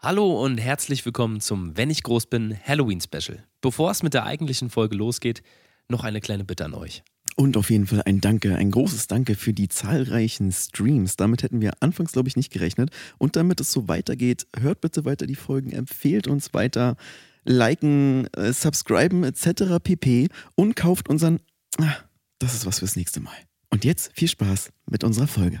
Hallo und herzlich willkommen zum Wenn ich groß bin Halloween Special. Bevor es mit der eigentlichen Folge losgeht, noch eine kleine Bitte an euch. Und auf jeden Fall ein Danke, ein großes Danke für die zahlreichen Streams. Damit hätten wir anfangs, glaube ich, nicht gerechnet. Und damit es so weitergeht, hört bitte weiter die Folgen, empfehlt uns weiter, liken, äh, subscriben etc. pp. Und kauft unseren. Ah, das ist was fürs nächste Mal. Und jetzt viel Spaß mit unserer Folge.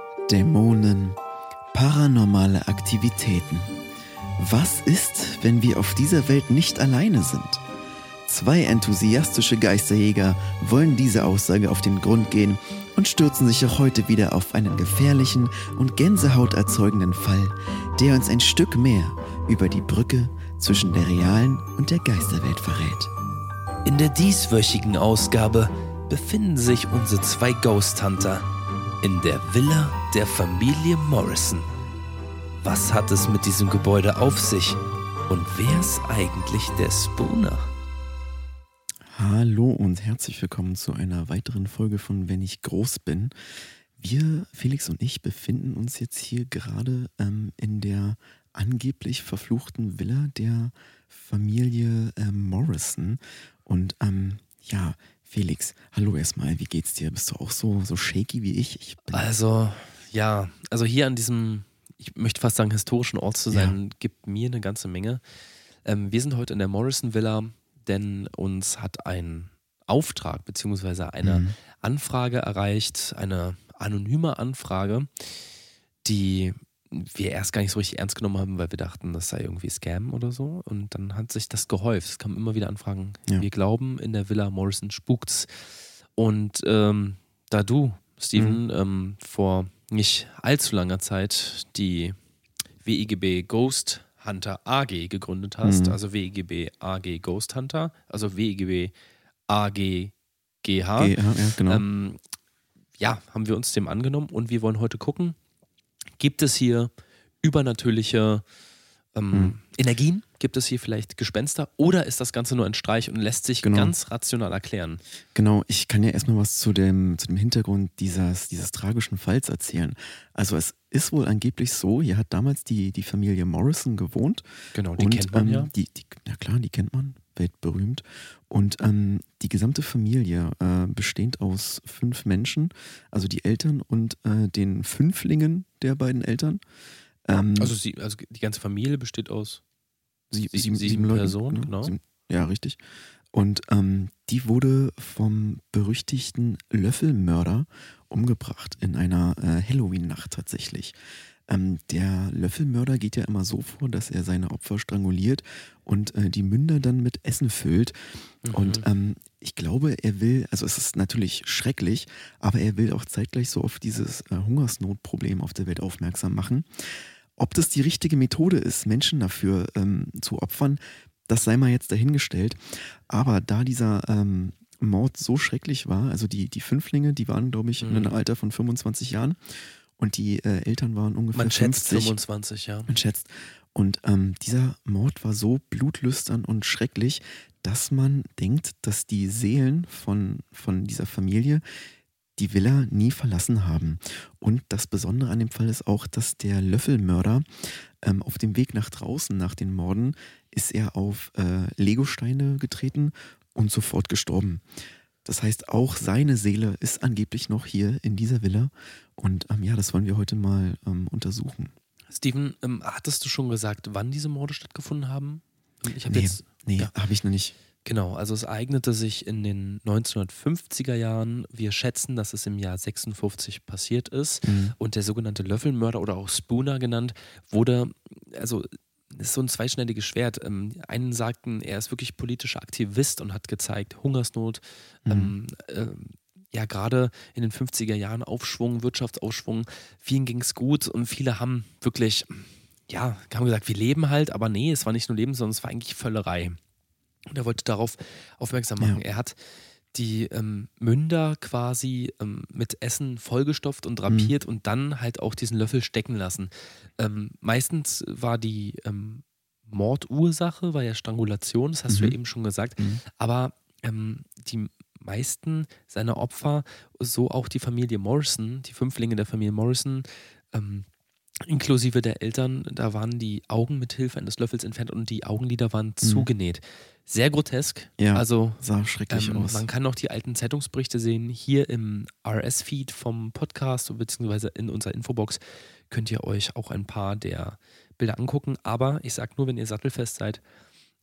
Dämonen, paranormale Aktivitäten. Was ist, wenn wir auf dieser Welt nicht alleine sind? Zwei enthusiastische Geisterjäger wollen diese Aussage auf den Grund gehen und stürzen sich auch heute wieder auf einen gefährlichen und Gänsehaut erzeugenden Fall, der uns ein Stück mehr über die Brücke zwischen der realen und der Geisterwelt verrät. In der dieswöchigen Ausgabe befinden sich unsere zwei Ghost Hunter in der Villa der Familie Morrison. Was hat es mit diesem Gebäude auf sich? Und wer ist eigentlich der Spooner? Hallo und herzlich willkommen zu einer weiteren Folge von Wenn ich groß bin. Wir, Felix und ich, befinden uns jetzt hier gerade ähm, in der angeblich verfluchten Villa der Familie ähm, Morrison. Und ähm, ja, Felix, hallo erstmal, wie geht's dir? Bist du auch so, so shaky wie ich? ich also, ja, also hier an diesem, ich möchte fast sagen, historischen Ort zu sein, ja. gibt mir eine ganze Menge. Ähm, wir sind heute in der Morrison Villa, denn uns hat ein Auftrag bzw. eine mhm. Anfrage erreicht, eine anonyme Anfrage, die wir erst gar nicht so richtig ernst genommen haben, weil wir dachten, das sei irgendwie Scam oder so. Und dann hat sich das gehäuft. Es kamen immer wieder Anfragen. Ja. Wir glauben, in der Villa Morrison spukt's. Und ähm, da du, Steven, mhm. ähm, vor nicht allzu langer Zeit die WIGB Ghost Hunter AG gegründet hast, mhm. also WIGB AG Ghost Hunter, also WIGB AG GH. ja, genau. Ähm, ja, haben wir uns dem angenommen und wir wollen heute gucken, Gibt es hier übernatürliche ähm, hm. Energien? Gibt es hier vielleicht Gespenster? Oder ist das Ganze nur ein Streich und lässt sich genau. ganz rational erklären? Genau, ich kann ja erstmal was zu dem, zu dem Hintergrund dieses, dieses tragischen Falls erzählen. Also es ist wohl angeblich so, hier hat damals die, die Familie Morrison gewohnt. Genau, die und, kennt man ähm, ja. Die, die, ja klar, die kennt man, weltberühmt. Und ähm, die gesamte Familie, äh, bestehend aus fünf Menschen, also die Eltern und äh, den Fünflingen der beiden Eltern. Ähm, also, sie, also die ganze Familie besteht aus sie, sieben, sieben, sieben Personen, ne? genau. Sieben, ja, richtig. Und ähm, die wurde vom berüchtigten Löffelmörder umgebracht in einer äh, Halloween-Nacht tatsächlich. Ähm, der Löffelmörder geht ja immer so vor, dass er seine Opfer stranguliert und äh, die Münder dann mit Essen füllt. Mhm. Und ähm, ich glaube, er will, also es ist natürlich schrecklich, aber er will auch zeitgleich so auf dieses äh, Hungersnotproblem auf der Welt aufmerksam machen. Ob das die richtige Methode ist, Menschen dafür ähm, zu opfern, das sei mal jetzt dahingestellt. Aber da dieser ähm, Mord so schrecklich war, also die, die Fünflinge, die waren, glaube ich, mhm. in einem Alter von 25 Jahren und die äh, Eltern waren ungefähr Man 50. schätzt 25, ja. Man schätzt. Und ähm, dieser Mord war so blutlüstern und schrecklich, dass man denkt, dass die Seelen von, von dieser Familie die Villa nie verlassen haben. Und das Besondere an dem Fall ist auch, dass der Löffelmörder ähm, auf dem Weg nach draußen nach den Morden ist er auf äh, Legosteine getreten und sofort gestorben. Das heißt, auch seine Seele ist angeblich noch hier in dieser Villa. Und ähm, ja, das wollen wir heute mal ähm, untersuchen. Steven, ähm, hattest du schon gesagt, wann diese Morde stattgefunden haben? Ich nee, jetzt, nee, ja. habe ich noch nicht. Genau, also es eignete sich in den 1950er Jahren. Wir schätzen, dass es im Jahr 56 passiert ist. Mhm. Und der sogenannte Löffelmörder oder auch Spooner genannt, wurde, also ist so ein zweischneidiges Schwert. Ähm, einen sagten, er ist wirklich politischer Aktivist und hat gezeigt, Hungersnot, mhm. ähm, äh, ja gerade in den 50er Jahren Aufschwung, Wirtschaftsaufschwung. Vielen ging es gut und viele haben wirklich, ja, haben gesagt, wir leben halt, aber nee, es war nicht nur Leben, sondern es war eigentlich Völlerei. Und er wollte darauf aufmerksam machen. Ja. Er hat die ähm, Münder quasi ähm, mit Essen vollgestopft und drapiert mhm. und dann halt auch diesen Löffel stecken lassen. Ähm, meistens war die ähm, Mordursache, war ja Strangulation, das hast mhm. du ja eben schon gesagt, mhm. aber ähm, die meisten seiner Opfer, so auch die Familie Morrison, die Fünflinge der Familie Morrison, ähm, inklusive der Eltern, da waren die Augen mit Hilfe eines Löffels entfernt und die Augenlider waren mhm. zugenäht. Sehr grotesk. Ja, also sah schrecklich ähm, aus. Man kann noch die alten Zeitungsberichte sehen. Hier im RS-Feed vom Podcast beziehungsweise in unserer Infobox könnt ihr euch auch ein paar der Bilder angucken. Aber ich sage nur, wenn ihr sattelfest seid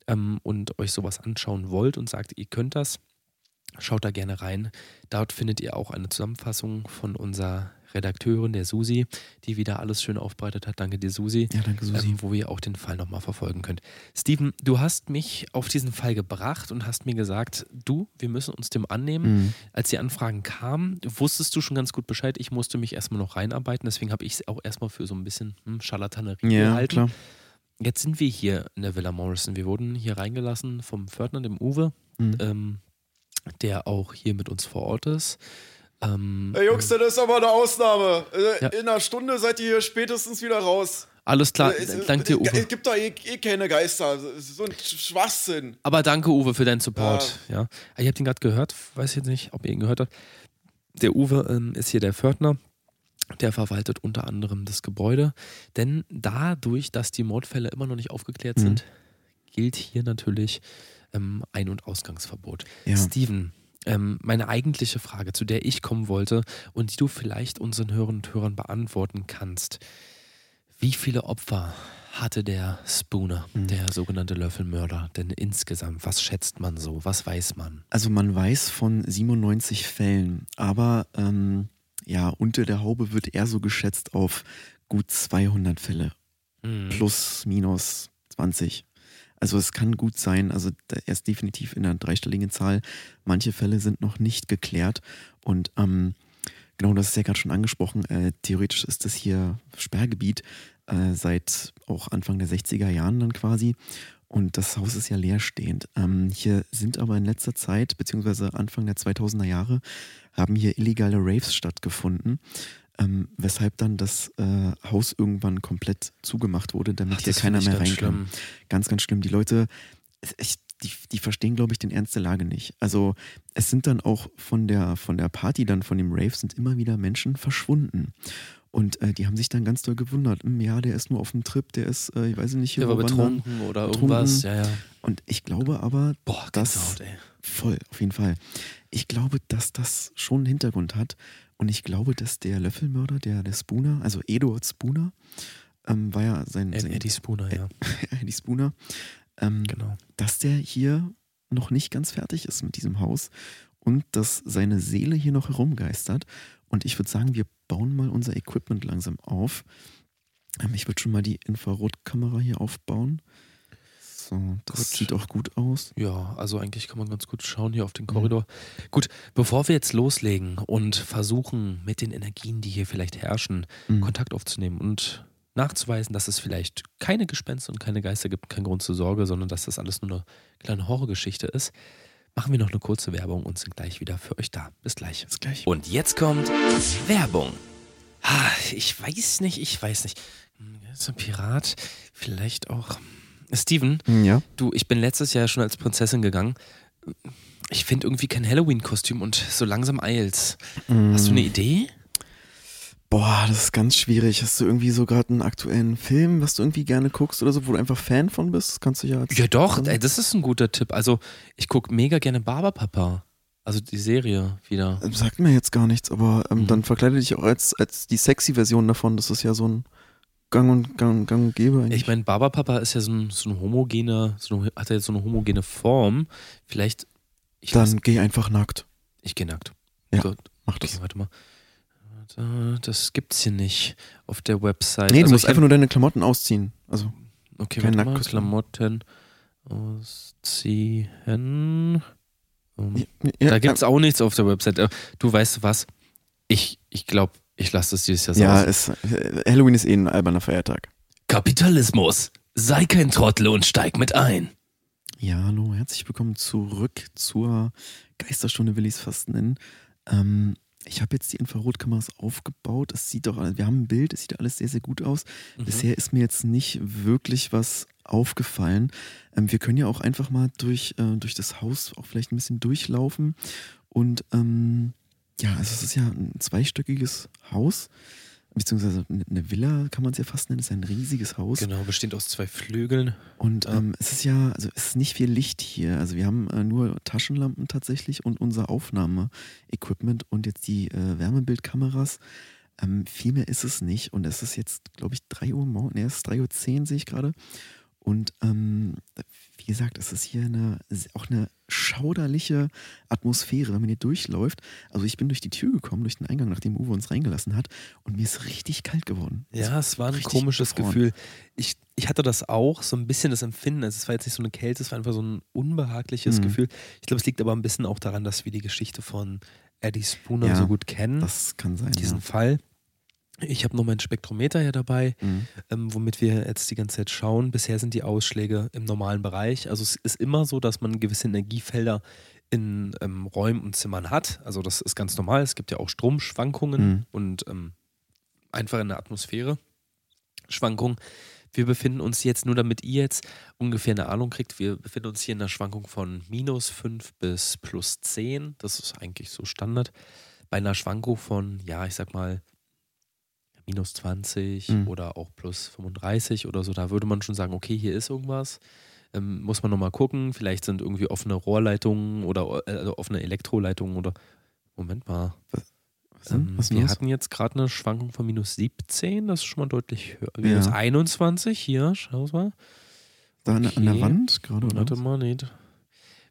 ähm, und euch sowas anschauen wollt und sagt, ihr könnt das, schaut da gerne rein. Dort findet ihr auch eine Zusammenfassung von unserer Redakteurin, der Susi, die wieder alles schön aufbereitet hat. Danke dir, Susi. Ja, danke, Susi. Ähm, wo ihr auch den Fall nochmal verfolgen könnt. Steven, du hast mich auf diesen Fall gebracht und hast mir gesagt, du, wir müssen uns dem annehmen. Mhm. Als die Anfragen kamen, wusstest du schon ganz gut Bescheid. Ich musste mich erstmal noch reinarbeiten, deswegen habe ich es auch erstmal für so ein bisschen hm, Scharlatanerie ja, gehalten. Klar. Jetzt sind wir hier in der Villa Morrison. Wir wurden hier reingelassen vom Pförtner, dem Uwe, mhm. ähm, der auch hier mit uns vor Ort ist. Ähm, hey Jungs, das ist aber eine Ausnahme. Äh, ja. In einer Stunde seid ihr hier spätestens wieder raus. Alles klar, äh, danke dir, Uwe. Es gibt doch eh, eh, keine Geister. So ein Schwachsinn. Aber danke, Uwe, für deinen Support. Ja. ja. Ich habe den gerade gehört, weiß jetzt nicht, ob ihr ihn gehört habt. Der Uwe ähm, ist hier der Pförtner. Der verwaltet unter anderem das Gebäude. Denn dadurch, dass die Mordfälle immer noch nicht aufgeklärt mhm. sind, gilt hier natürlich ähm, Ein- und Ausgangsverbot. Ja. Steven, ähm, meine eigentliche Frage, zu der ich kommen wollte und die du vielleicht unseren Hörern und Hörern beantworten kannst. Wie viele Opfer hatte der Spooner, mhm. der sogenannte Löffelmörder, denn insgesamt? Was schätzt man so? Was weiß man? Also man weiß von 97 Fällen, aber ähm, ja, unter der Haube wird eher so geschätzt auf gut 200 Fälle. Mhm. Plus, minus 20. Also es kann gut sein, also er ist definitiv in einer dreistelligen Zahl. Manche Fälle sind noch nicht geklärt und ähm, genau, das ist ja gerade schon angesprochen. Äh, theoretisch ist das hier Sperrgebiet äh, seit auch Anfang der 60er Jahren dann quasi. Und das Haus ist ja leerstehend. Ähm, hier sind aber in letzter Zeit, beziehungsweise Anfang der 2000er Jahre, haben hier illegale Raves stattgefunden ähm, weshalb dann das äh, Haus irgendwann komplett zugemacht wurde, damit Ach, hier keiner mehr reinkam. Ganz, ganz schlimm. Die Leute, ich, die, die verstehen, glaube ich, den Ernst der Lage nicht. Also es sind dann auch von der, von der Party, dann von dem Rave, sind immer wieder Menschen verschwunden. Und äh, die haben sich dann ganz doll gewundert. Hm, ja, der ist nur auf dem Trip, der ist, äh, ich weiß nicht, hier. Der war betrunken oder betrunken. irgendwas. Ja, ja. Und ich glaube aber, Boah, dass. Out, voll, auf jeden Fall. Ich glaube, dass das schon einen Hintergrund hat. Und ich glaube, dass der Löffelmörder, der, der Spooner, also Eduard Spooner, ähm, war ja sein. sein Eddie Spooner, ja. Eddie Spooner. Ähm, genau. Dass der hier noch nicht ganz fertig ist mit diesem Haus und dass seine Seele hier noch herumgeistert. Und ich würde sagen, wir bauen mal unser Equipment langsam auf. Ähm, ich würde schon mal die Infrarotkamera hier aufbauen. So, das gut. sieht auch gut aus. Ja, also eigentlich kann man ganz gut schauen hier auf den Korridor. Mhm. Gut, bevor wir jetzt loslegen und versuchen, mit den Energien, die hier vielleicht herrschen, mhm. Kontakt aufzunehmen und nachzuweisen, dass es vielleicht keine Gespenster und keine Geister gibt, kein Grund zur Sorge, sondern dass das alles nur eine kleine Horrorgeschichte ist, machen wir noch eine kurze Werbung und sind gleich wieder für euch da. Bis gleich. Bis gleich. Und jetzt kommt Werbung. Ich weiß nicht, ich weiß nicht. Ist ein Pirat, vielleicht auch Steven, ja? du, ich bin letztes Jahr schon als Prinzessin gegangen. Ich finde irgendwie kein Halloween-Kostüm und so langsam eilt's. Mm. Hast du eine Idee? Boah, das ist ganz schwierig. Hast du irgendwie so gerade einen aktuellen Film, was du irgendwie gerne guckst oder so, wo du einfach Fan von bist? Das kannst du ja. Ja, doch, ey, das ist ein guter Tipp. Also, ich gucke mega gerne Barberpapa. Also die Serie wieder. Sagt mir jetzt gar nichts, aber ähm, mhm. dann verkleide dich auch als, als die sexy Version davon. Das ist ja so ein gang und, gang, gang und gäbe eigentlich. Ich meine, Barberpapa ist ja so, ein, so eine homogene, so eine, hat ja jetzt so eine homogene Form. Vielleicht. Dann weiß, geh einfach nackt. Ich geh nackt. Ja, Gut. mach das. Okay, warte mal. Das gibt's hier nicht auf der Website. Nee, also du musst einfach nur deine Klamotten ausziehen. Also okay, kein warte mal, Klamotten ausziehen. Um, ja, da gibt es auch nichts auf der Website. Äh, du weißt was? Ich, ich glaube, ich lasse das dieses Jahr so. Ja, es, Halloween ist eh ein alberner Feiertag. Kapitalismus. Sei kein Trottel und steig mit ein. Ja, hallo, herzlich willkommen zurück zur Geisterstunde, will ich es fast nennen. Ähm, ich habe jetzt die Infrarotkameras aufgebaut. Es sieht doch, wir haben ein Bild, es sieht alles sehr, sehr gut aus. Mhm. Bisher ist mir jetzt nicht wirklich was aufgefallen. Ähm, wir können ja auch einfach mal durch, äh, durch das Haus auch vielleicht ein bisschen durchlaufen. Und ähm, ja, also es ist ja ein zweistöckiges Haus beziehungsweise eine Villa kann man es ja fast nennen, es ist ein riesiges Haus. Genau, besteht aus zwei Flügeln. Und ja. ähm, es ist ja, also es ist nicht viel Licht hier. Also wir haben äh, nur Taschenlampen tatsächlich und unser Aufnahmeequipment und jetzt die äh, Wärmebildkameras. Ähm, viel mehr ist es nicht. Und es ist jetzt, glaube ich, 3 Uhr morgens, ne, es ist 3.10 Uhr, sehe ich gerade. Und ähm, gesagt, es ist hier eine, auch eine schauderliche Atmosphäre, wenn man hier durchläuft. Also ich bin durch die Tür gekommen, durch den Eingang, nachdem Uwe uns reingelassen hat und mir ist richtig kalt geworden. Ja, es war ein komisches gefroren. Gefühl. Ich, ich hatte das auch, so ein bisschen das Empfinden. Also es war jetzt nicht so eine Kälte, es war einfach so ein unbehagliches mhm. Gefühl. Ich glaube, es liegt aber ein bisschen auch daran, dass wir die Geschichte von Eddie Spooner ja, so gut kennen. Das kann sein. Diesen ja. Fall. Ich habe noch mein Spektrometer hier dabei, mhm. ähm, womit wir jetzt die ganze Zeit schauen. Bisher sind die Ausschläge im normalen Bereich. Also es ist immer so, dass man gewisse Energiefelder in ähm, Räumen und Zimmern hat. Also das ist ganz normal. Es gibt ja auch Stromschwankungen mhm. und ähm, einfach in der Atmosphäre Schwankungen. Wir befinden uns jetzt, nur damit ihr jetzt ungefähr eine Ahnung kriegt, wir befinden uns hier in einer Schwankung von minus 5 bis plus 10. Das ist eigentlich so Standard. Bei einer Schwankung von, ja, ich sag mal, minus 20 mhm. oder auch plus 35 oder so, da würde man schon sagen, okay, hier ist irgendwas. Ähm, muss man nochmal gucken. Vielleicht sind irgendwie offene Rohrleitungen oder äh, also offene Elektroleitungen oder. Moment mal. Ähm, wir los? hatten jetzt gerade eine Schwankung von minus 17, das ist schon mal deutlich höher. Minus ja. 21, hier, schau mal. Da okay. an der Wand gerade, Warte mal, nicht.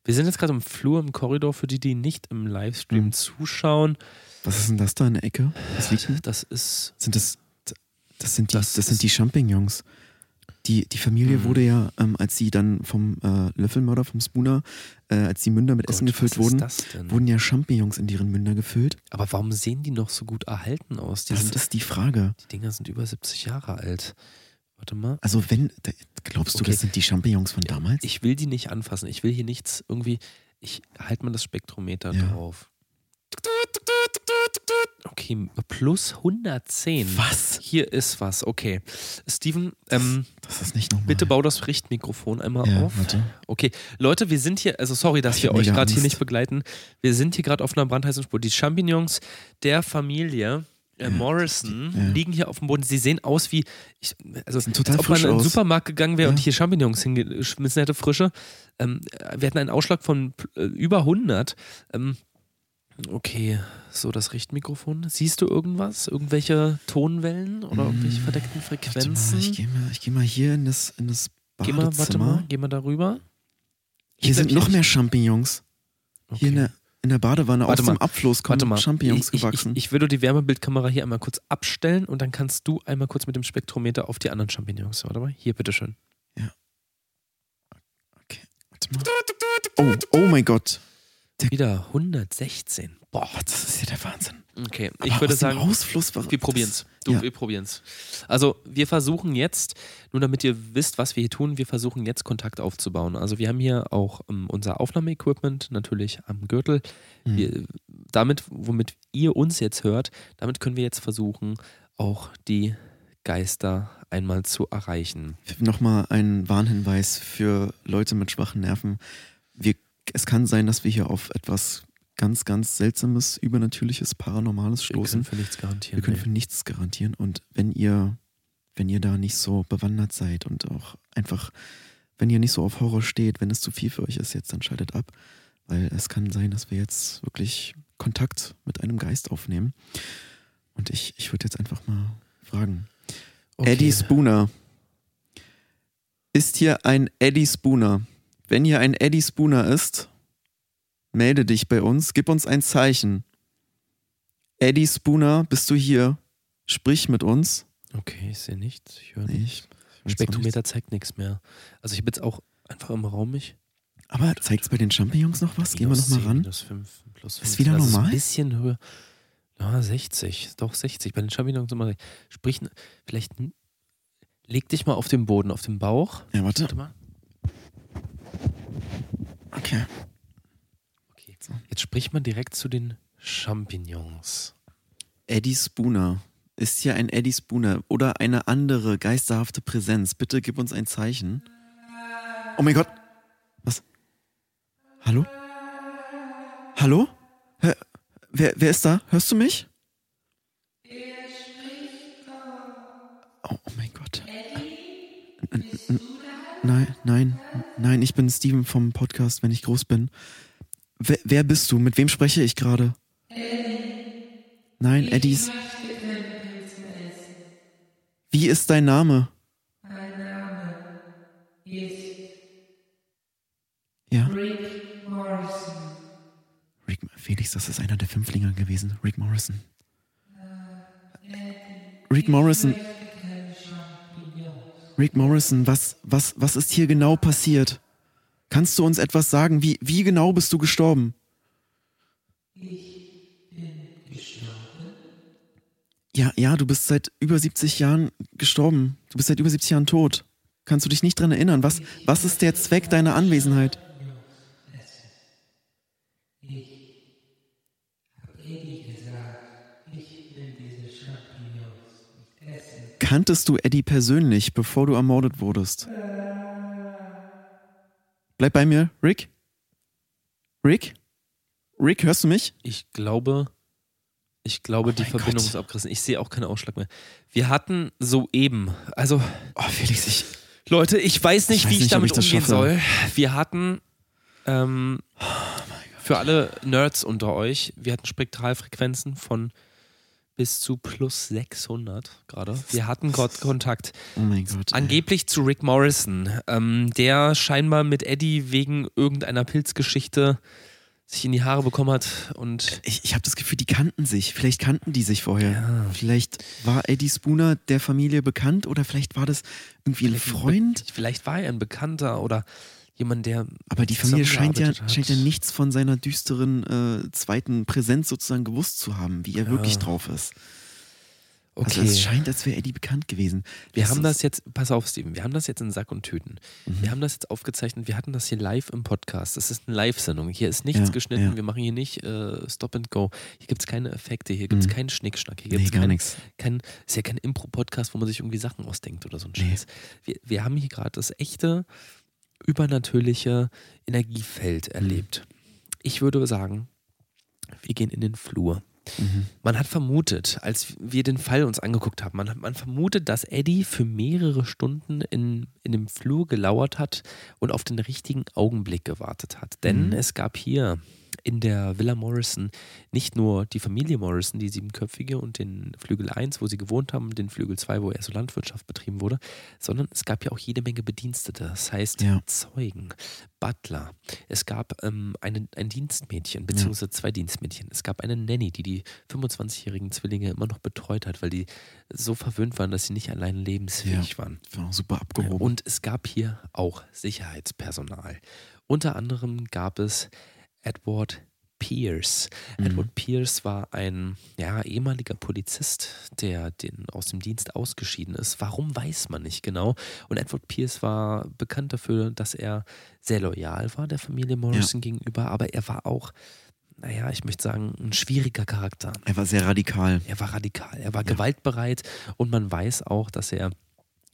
Wir sind jetzt gerade im Flur, im Korridor, für die, die nicht im Livestream mhm. zuschauen. Was ist denn das da in der Ecke? Was liegt denn? Das ist. Sind das. Das sind die, das, das sind die Champignons. Die, die Familie mhm. wurde ja, ähm, als sie dann vom äh, Löffelmörder, vom Spooner, äh, als die Münder mit Gott, Essen gefüllt wurden, wurden ja Champignons in deren Münder gefüllt. Aber warum sehen die noch so gut erhalten aus? Die das sind, ist die Frage. Die Dinger sind über 70 Jahre alt. Warte mal. Also wenn, glaubst du, okay. das sind die Champignons von damals? Ich will die nicht anfassen. Ich will hier nichts irgendwie, ich halte mal das Spektrometer ja. drauf. Okay, plus 110. Was? Hier ist was. Okay. Steven, ähm, das, ist nicht normal. bitte bau das Richtmikrofon einmal ja, auf. Warte. Okay. Leute, wir sind hier, also sorry, dass ich wir euch gerade hier nicht begleiten. Wir sind hier gerade auf einer brandheißen Spur. Die Champignons der Familie äh, Morrison ja. liegen hier auf dem Boden. Sie sehen aus wie, ich, also als ob man in den Supermarkt gegangen wäre ja. und hier Champignons hingeschmissen hätte, frische. Ähm, wir hatten einen Ausschlag von äh, über 100. Ähm, Okay, so das Richtmikrofon. Siehst du irgendwas? Irgendwelche Tonwellen oder irgendwelche verdeckten Frequenzen? Mal, ich gehe mal, geh mal hier in das, in das Badezimmer. Geh mal, warte mal, geh mal darüber. Hier sind noch mehr Champignons. Okay. Hier in der, in der Badewanne warte aus mal. dem Abfluss kommen mal. Champignons ich, gewachsen. Ich, ich, ich, würde die Wärmebildkamera hier einmal kurz abstellen und dann kannst du einmal kurz mit dem Spektrometer auf die anderen Champignons. Warte mal, hier, bitteschön. Ja. Okay, warte mal. Oh, oh mein Gott. Wieder 116. Boah, das ist ja der Wahnsinn. Okay, Aber ich würde sagen, Ausfluss wir probieren es. Du, ja. wir probieren es. Also, wir versuchen jetzt, nur damit ihr wisst, was wir hier tun, wir versuchen jetzt Kontakt aufzubauen. Also, wir haben hier auch um, ähm, unser Aufnahmeequipment natürlich am Gürtel. Mhm. Wir, damit, womit ihr uns jetzt hört, damit können wir jetzt versuchen, auch die Geister einmal zu erreichen. Nochmal ein Warnhinweis für Leute mit schwachen Nerven. Es kann sein, dass wir hier auf etwas ganz, ganz Seltsames, Übernatürliches, Paranormales stoßen. Wir können für nichts garantieren. Wir können nee. für nichts garantieren. Und wenn ihr, wenn ihr da nicht so bewandert seid und auch einfach, wenn ihr nicht so auf Horror steht, wenn es zu viel für euch ist jetzt, dann schaltet ab. Weil es kann sein, dass wir jetzt wirklich Kontakt mit einem Geist aufnehmen. Und ich, ich würde jetzt einfach mal fragen. Okay. Eddie Spooner. Ist hier ein Eddie Spooner? Wenn hier ein Eddie Spooner ist, melde dich bei uns, gib uns ein Zeichen. Eddie Spooner, bist du hier? Sprich mit uns. Okay, ich sehe nichts. Ich höre nee, nicht. Spektrometer zeigt nichts mehr. Also ich habe jetzt auch einfach im Raum mich. Aber zeigt es bei den Champignons noch was? Gehen wir nochmal ran. Minus 5, plus 5. Ist wieder normal? Ist ein bisschen höher. Ja, 60. Doch 60. Bei den Champignons immer. Sprich, vielleicht leg dich mal auf den Boden, auf den Bauch. Ja, warte. Warte mal. Okay. Okay. Jetzt spricht man direkt zu den Champignons. Eddie Spooner. Ist hier ein Eddie Spooner oder eine andere geisterhafte Präsenz? Bitte gib uns ein Zeichen. Oh mein Gott. Was? Hallo? Hallo? Hör, wer, wer ist da? Hörst du mich? Oh, oh mein Gott. Nein, nein, nein, ich bin Steven vom Podcast, wenn ich groß bin. Wer, wer bist du? Mit wem spreche ich gerade? Nein, Eddies. Wie ist dein Name? Mein Name ist ja? Rick Morrison. Rick, Felix, das ist einer der Fünflinger gewesen. Rick Morrison. Rick Morrison. Rick Morrison, was, was, was ist hier genau passiert? Kannst du uns etwas sagen? Wie, wie genau bist du gestorben? Ich bin gestorben. Ja, ja, du bist seit über 70 Jahren gestorben. Du bist seit über 70 Jahren tot. Kannst du dich nicht dran erinnern? Was, was ist der Zweck deiner Anwesenheit? Kanntest du Eddie persönlich, bevor du ermordet wurdest? Bleib bei mir, Rick. Rick? Rick, hörst du mich? Ich glaube, ich glaube, oh die Verbindung Gott. ist abgerissen. Ich sehe auch keinen Ausschlag mehr. Wir hatten soeben, also. Oh, Felix, ich. Leute, ich weiß nicht, ich weiß wie ich nicht, damit ich umgehen schaffe. soll. Wir hatten ähm, oh für alle Nerds unter euch, wir hatten Spektralfrequenzen von bis zu plus 600 gerade. Wir hatten Gott Kontakt. Oh mein Gott. Ey. Angeblich zu Rick Morrison, ähm, der scheinbar mit Eddie wegen irgendeiner Pilzgeschichte sich in die Haare bekommen hat und ich, ich habe das Gefühl, die kannten sich. Vielleicht kannten die sich vorher. Ja. Vielleicht war Eddie Spooner der Familie bekannt oder vielleicht war das irgendwie ein Freund. Vielleicht war er ein Bekannter oder jemand, der. Aber die Familie scheint ja, scheint ja nichts von seiner düsteren äh, zweiten Präsenz sozusagen gewusst zu haben, wie er ja. wirklich drauf ist. Okay. Also es scheint, als wäre Eddie bekannt gewesen. Wir das haben das jetzt, pass auf, Steven, wir haben das jetzt in Sack und Tüten. Mhm. Wir haben das jetzt aufgezeichnet, wir hatten das hier live im Podcast. Das ist eine Live-Sendung. Hier ist nichts ja, geschnitten, ja. wir machen hier nicht äh, Stop and Go. Hier gibt es keine Effekte, hier gibt es mhm. keinen Schnickschnack, hier gibt es nee, nichts. Kein, ist ja kein Impro-Podcast, wo man sich irgendwie Sachen ausdenkt oder so ein nee. Scheiß. Wir, wir haben hier gerade das echte übernatürliche Energiefeld erlebt. Ich würde sagen, wir gehen in den Flur. Mhm. Man hat vermutet, als wir den Fall uns angeguckt haben, man, hat, man vermutet, dass Eddie für mehrere Stunden in, in dem Flur gelauert hat und auf den richtigen Augenblick gewartet hat. Denn mhm. es gab hier in der Villa Morrison nicht nur die Familie Morrison, die siebenköpfige und den Flügel 1, wo sie gewohnt haben, den Flügel 2, wo eher so Landwirtschaft betrieben wurde, sondern es gab ja auch jede Menge Bedienstete, das heißt ja. Zeugen, Butler. Es gab ähm, eine, ein Dienstmädchen, beziehungsweise zwei Dienstmädchen. Es gab eine Nanny, die die 25-jährigen Zwillinge immer noch betreut hat, weil die so verwöhnt waren, dass sie nicht allein lebensfähig ja. waren. War super abgehoben. Und es gab hier auch Sicherheitspersonal. Unter anderem gab es Edward Pierce. Mhm. Edward Pierce war ein ja, ehemaliger Polizist, der den, aus dem Dienst ausgeschieden ist. Warum weiß man nicht genau. Und Edward Pierce war bekannt dafür, dass er sehr loyal war der Familie Morrison ja. gegenüber, aber er war auch, naja, ich möchte sagen, ein schwieriger Charakter. Er war sehr radikal. Er war radikal. Er war ja. gewaltbereit und man weiß auch, dass er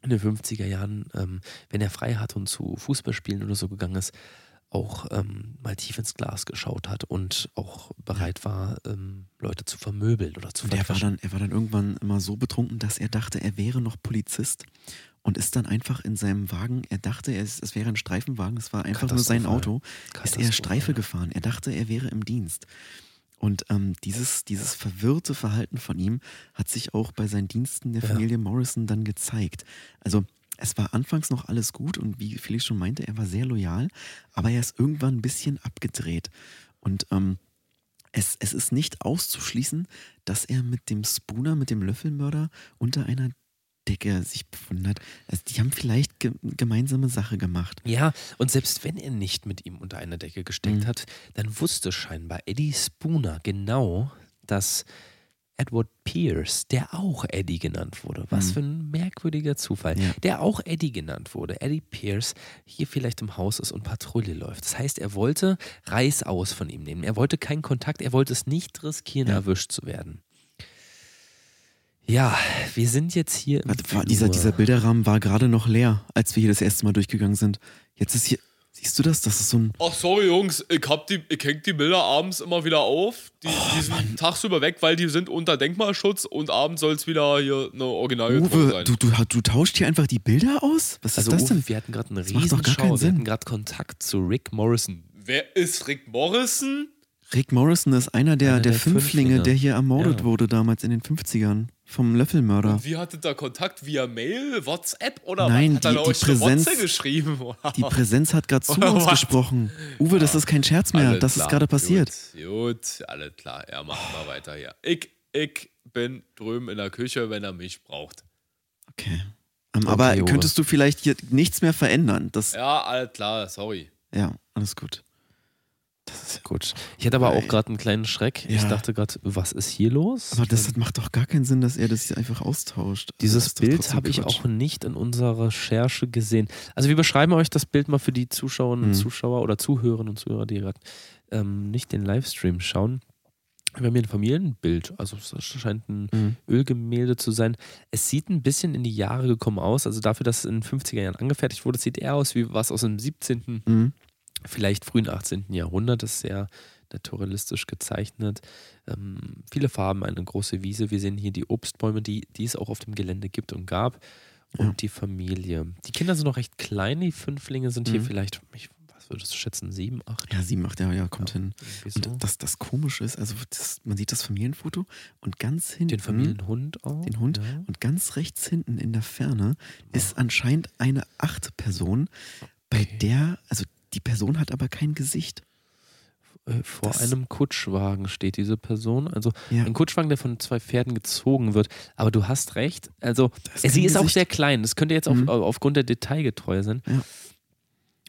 in den 50er Jahren, ähm, wenn er frei hat und zu Fußballspielen oder so gegangen ist, auch ähm, mal tief ins Glas geschaut hat und auch bereit war, ähm, Leute zu vermöbeln oder zu er war dann Er war dann irgendwann immer so betrunken, dass er dachte, er wäre noch Polizist und ist dann einfach in seinem Wagen, er dachte, es, es wäre ein Streifenwagen, es war einfach nur sein Auto, ist er Streife gefahren. Er dachte, er wäre im Dienst. Und ähm, dieses, dieses verwirrte Verhalten von ihm hat sich auch bei seinen Diensten der Familie ja. Morrison dann gezeigt. Also es war anfangs noch alles gut und wie Felix schon meinte, er war sehr loyal, aber er ist irgendwann ein bisschen abgedreht. Und ähm, es, es ist nicht auszuschließen, dass er mit dem Spooner, mit dem Löffelmörder unter einer Decke sich befunden hat. Also die haben vielleicht ge gemeinsame Sache gemacht. Ja, und selbst wenn er nicht mit ihm unter einer Decke gesteckt Mhm. hat, dann wusste scheinbar Eddie Spooner genau, dass Edward Pierce, der auch Eddie genannt wurde, was Mhm. für ein merkwürdiger Zufall, Ja. der auch Eddie genannt wurde, Eddie Pierce, hier vielleicht im Haus ist und Patrouille läuft. Das heißt, er wollte Reißaus von ihm nehmen. Er wollte keinen Kontakt, er wollte es nicht riskieren, Ja. erwischt zu werden. Ja, wir sind jetzt hier Warte, war, dieser, dieser Bilderrahmen war gerade noch leer, als wir hier das erste Mal durchgegangen sind. Jetzt ist hier, siehst du das? Das ist so ein, Ach, sorry, Jungs, ich, hab die, ich häng die Bilder abends immer wieder auf. Die, die sind tagsüber weg, weil die sind unter Denkmalschutz und abends soll es wieder hier eine Originalgetreue Uwe, sein. du, du, du tauscht hier einfach die Bilder aus? Was Also ist das Uwe, denn? wir hatten gerade eine Das macht doch gar Riesenschau. keinen Wir hatten gerade Kontakt zu Rick Morrison. Wer ist Rick Morrison? Rick Morrison ist einer der, Einer der, der Fünflinge, Fünflinge. der hier ermordet Ja. wurde damals in den 50ern. Vom Löffelmörder. Wie hattet ihr Kontakt? Via Mail, WhatsApp oder Nein, was? Hat die- er die euch Präsenz- geschrieben? Die Präsenz hat gerade zu uns gesprochen. Uwe, das ist kein Scherz mehr. Alles das klar, ist gerade passiert. Gut, gut, alles klar. Ja, machen wir weiter hier. Ich, ich bin drüben in der Küche, wenn er mich braucht. Okay. Ähm, aber Uwe. könntest du vielleicht hier nichts mehr verändern? Das, ja, Ja, alles klar, sorry. alles gut. Das ist, Gut. Ich hatte aber auch gerade einen kleinen Schreck. Ich Ja. dachte gerade, was ist hier los? aber das macht doch gar keinen Sinn, dass er das hier einfach austauscht. Also Dieses Bild habe ich auch nicht in unserer Recherche gesehen. Also wir beschreiben euch das Bild mal für die Zuschauerinnen und Mhm. Zuschauer oder Zuhörerinnen und Zuhörer, die gerade ähm, nicht den Livestream schauen. Wir haben hier ein Familienbild, also es scheint ein Mhm. Ölgemälde zu sein. Es sieht ein bisschen in die Jahre gekommen aus, also dafür, dass es in den 50er Jahren angefertigt wurde, sieht eher aus wie was aus dem 17., Mhm. Vielleicht frühen 18. Jahrhundert, das ist sehr naturalistisch gezeichnet. Ähm, viele Farben, eine große Wiese. Wir sehen hier die Obstbäume, die, die es auch auf dem Gelände gibt und gab. Und Ja. die Familie. Die Kinder sind noch recht klein, die Fünflinge sind hier Mhm. vielleicht, ich, was würdest du schätzen, sieben, acht? Ja, sie macht ja, ja, kommt Ja, hin. so. Und das, das Komische ist, also das, man sieht das Familienfoto und ganz hinten. den Familienhund auch. Den Hund. Ja. Und ganz rechts hinten in der Ferne ist anscheinend eine achte Person, bei Okay. der, also die Person hat aber kein Gesicht. Äh, Vor Das- einem Kutschwagen steht diese Person. Also Ja. ein Kutschwagen, der von zwei Pferden gezogen wird. Aber du hast recht. Also ist äh, sie ist auch sehr klein. Das könnte jetzt Mhm. auf, aufgrund der Detailgetreue sein. Ja.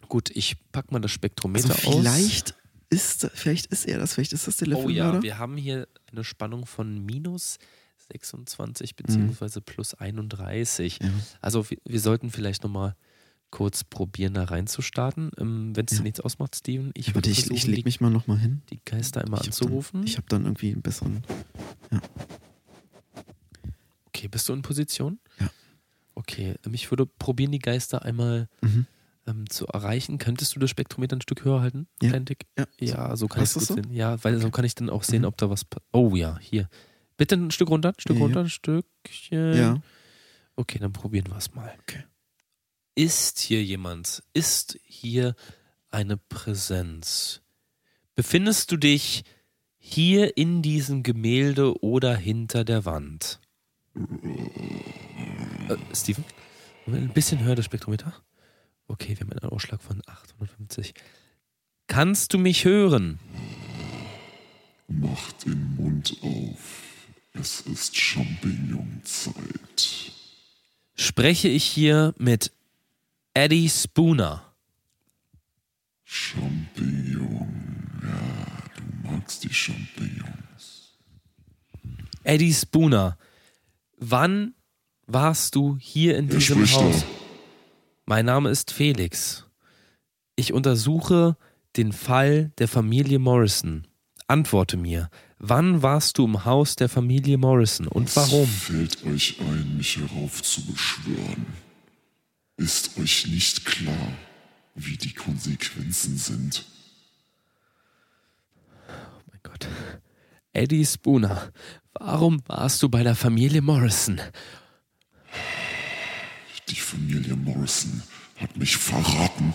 Gut, ich pack mal das Spektrometer Also aus. vielleicht ist, vielleicht ist er das, vielleicht ist das der Oh ja, Löffelmörder. wir haben hier eine Spannung von minus Mhm. 26 beziehungsweise plus 31. Ja. Also wir, wir sollten vielleicht nochmal kurz probieren, da reinzustarten. Ähm, Wenn es Ja. dir nichts ausmacht, Steven, ich würde ich, ich leg mich mal nochmal hin. die Geister einmal Ich hab anzurufen. Dann, ich habe dann irgendwie einen besseren. okay, bist du in Position? Ja. Okay, ähm, ich würde probieren, die Geister einmal Mhm. ähm, zu erreichen. Könntest du das Spektrometer ein Stück höher halten? Ja. Ja. Ja, so kann ich es so? sehen. Ja, weil so kann ich dann auch sehen, Mhm. ob da was. Oh ja, hier. Bitte ein Stück runter, ein Stück Ja. runter, ein Stückchen. Ja. Okay, dann probieren wir es mal. Okay. Ist hier jemand? Ist hier eine Präsenz? Befindest du dich hier in diesem Gemälde oder hinter der Wand? Äh, Steven? Ein bisschen höher das Spektrometer? Okay, wir haben einen Ausschlag von 850. Kannst du mich hören? Mach den Mund auf. Es ist Champignonzeit. Spreche ich hier mit Eddie Spooner? Champignon. Ja, du magst die Champignons. Eddie Spooner, wann warst du hier in Wer diesem spricht da? Haus? Mein Name ist Felix. Ich untersuche den Fall der Familie Morrison. Antworte mir, wann warst du im Haus der Familie Morrison und warum? Fällt euch ein, mich herauf zu beschwören? Ist euch nicht klar, wie die Konsequenzen sind? Oh mein Gott. Eddie Spooner, warum warst du bei der Familie Morrison? Die Familie Morrison hat mich verraten.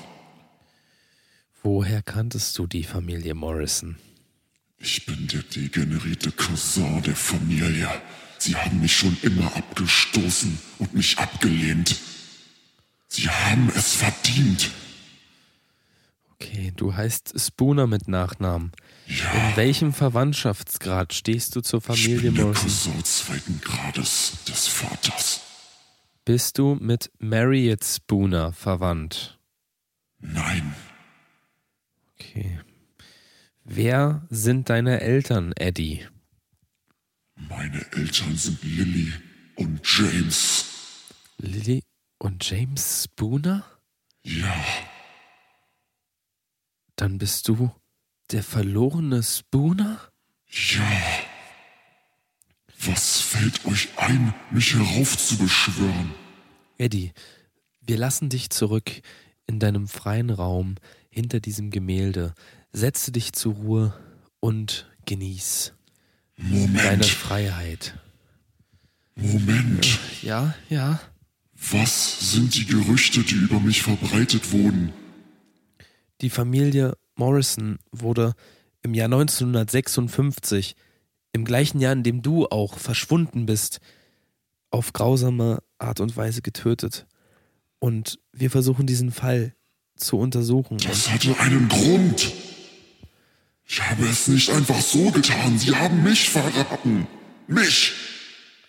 Woher kanntest du die Familie Morrison? Ich bin der degenerierte Cousin der Familie. Sie haben mich schon immer abgestoßen und mich abgelehnt. Sie haben es verdient. Okay, du heißt Spooner mit Nachnamen. Ja, In welchem Verwandtschaftsgrad stehst du zur ich Familie bin der Morrison? Zweiten Grades des Vaters. Bist du mit Marriott Spooner verwandt? Nein. Okay. Wer sind deine Eltern, Eddie? Meine Eltern sind Lily und James. Lily und James Spooner? Ja. Dann bist du der verlorene Spooner? Ja. Was fällt euch ein, mich heraufzubeschwören? Eddie, wir lassen dich zurück in deinem freien Raum hinter diesem Gemälde. Setze dich zur Ruhe und genieß Moment. deine Freiheit. Moment. Ja, ja. Was sind die Gerüchte, die über mich verbreitet wurden? Die Familie Morrison wurde im Jahr 1956, im gleichen Jahr, in dem du auch verschwunden bist, auf grausame Art und Weise getötet. Und wir versuchen diesen Fall zu untersuchen. Das hatte einen Grund. Ich habe es nicht einfach so getan. Sie haben mich verraten. Mich.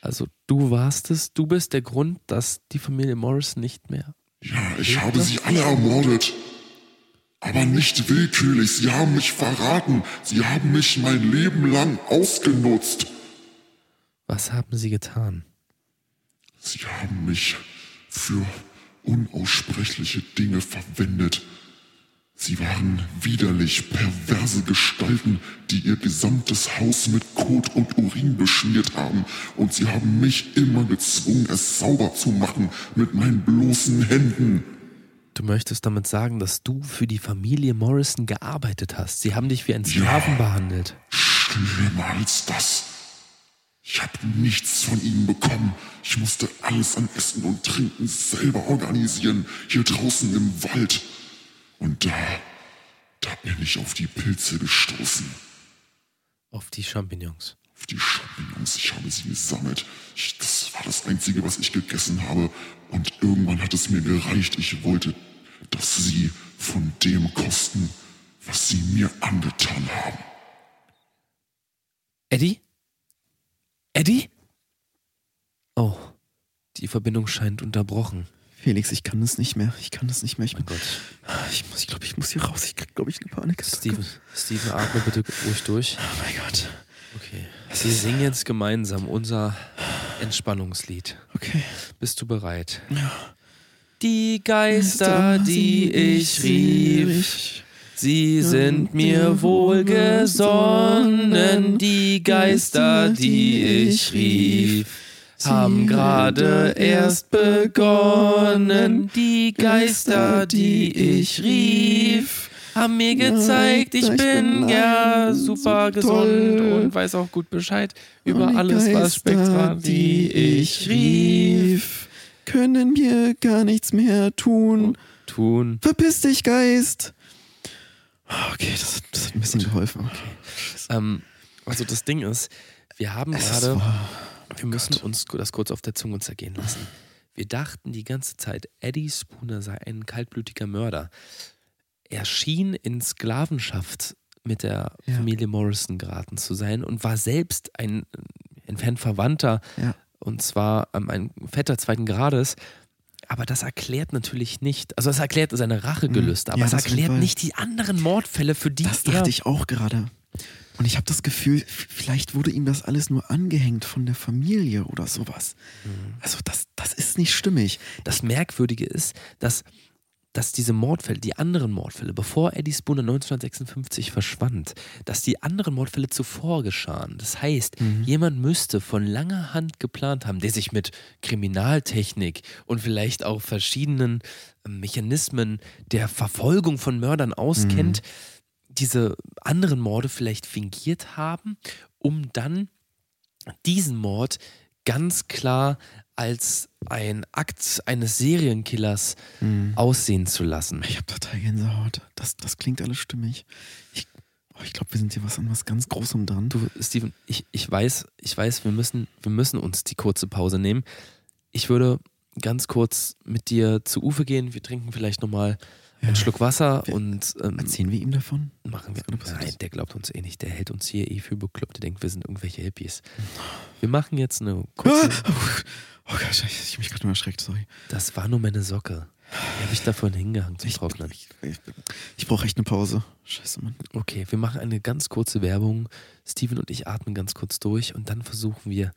Also du warst es, du bist der Grund, dass die Familie Morrison nicht mehr. Ja, ich habe sie alle ermordet. Aber nicht willkürlich. Sie haben mich verraten. Sie haben mich mein Leben lang ausgenutzt. Was haben sie getan? Sie haben mich für unaussprechliche Dinge verwendet. Sie waren widerlich, perverse Gestalten, die ihr gesamtes Haus mit Kot und Urin beschmiert haben, und sie haben mich immer gezwungen, es sauber zu machen mit meinen bloßen Händen. Du möchtest damit sagen, dass du für die Familie Morrison gearbeitet hast. Sie haben dich wie ein Sklaven Ja. behandelt. Schlimmer als das. Ich habe nichts von ihnen bekommen. Ich musste alles an Essen und Trinken selber organisieren, hier draußen im Wald. Und da, da bin ich auf die Pilze gestoßen. Auf die Champignons. Auf die Champignons, ich habe sie gesammelt. Ich, das war das Einzige, was ich gegessen habe. Und irgendwann hat es mir gereicht. Ich wollte, dass sie von dem kosten, was sie mir angetan haben. Eddie? Eddie? Oh, die Verbindung scheint unterbrochen. Felix, ich kann das nicht mehr. Ich kann das nicht mehr. Ich, Mein Gott. ich, muss, ich glaube, ich muss hier raus. Ich krieg, glaube ich, eine Panik. Steven, Steven, atme bitte ruhig durch. Oh mein Gott. Okay. Wir singen jetzt gemeinsam unser Entspannungslied. Okay. Bist du bereit? Ja. Die Geister, die ich rief, sie sind mir wohlgesonnen. Die Geister, die ich rief, haben gerade erst begonnen. Die Geister, die ich rief, haben mir gezeigt, ich bin ja super gesund und weiß auch gut Bescheid über alles, was Spektra, die ich rief, können mir gar nichts mehr tun. tun. Verpiss dich, Geist. Okay, das, hat- das hat ein bisschen geholfen. Okay. Ähm, also das Ding ist, wir haben gerade, wir müssen uns das kurz auf der Zunge zergehen lassen. Wir dachten die ganze Zeit, Eddie Spooner sei ein kaltblütiger Mörder. Er schien in Sklavenschaft mit der Ja. Familie Morrison geraten zu sein und war selbst ein entfernt Verwandter Ja. und zwar ähm, ein Vetter zweiten Grades. Aber das erklärt natürlich nicht, also es erklärt seine Rachegelüste, Mhm. aber Ja, es das erklärt nicht die anderen Mordfälle, für die Das er dachte ich auch gerade. Und ich habe das Gefühl, vielleicht wurde ihm das alles nur angehängt von der Familie oder sowas. Mhm. Also das, das ist nicht stimmig. Das Merkwürdige ist, dass, dass diese Mordfälle, die anderen Mordfälle, bevor Eddie Spooner 1956 verschwand, dass die anderen Mordfälle zuvor geschahen. Das heißt, jemand müsste von langer Hand geplant haben, der sich mit Kriminaltechnik und vielleicht auch verschiedenen äh, Mechanismen der Verfolgung von Mördern auskennt, diese anderen Morde vielleicht fingiert haben, um dann diesen Mord ganz klar als ein Akt eines Serienkillers aussehen zu lassen. Ich habe total Gänsehaut. Das, das klingt alles stimmig. Ich, oh, ich glaube, wir sind hier was an was ganz Großem dran. Du, Steven, ich, ich weiß, ich weiß, wir müssen, wir müssen uns die kurze Pause nehmen. Ich würde ganz kurz mit dir zu Ufe gehen. Wir trinken vielleicht nochmal einen Schluck Wasser und ähm, Erzählen wir ihm davon? machen wir. Nein, der glaubt uns eh nicht. Der hält uns hier eh für bekloppt. Der denkt, wir sind irgendwelche Hippies. Wir machen jetzt eine kurze. Oh Gott, ich, ich mich gerade nur erschreckt, sorry. Das war nur meine Socke. Die habe ich da vorhin hingehangen zum Trocknen. Ich, ich, ich brauche echt eine Pause. Scheiße, Mann. Okay, wir machen eine ganz kurze Werbung. Steven und ich atmen ganz kurz durch und dann versuchen wir,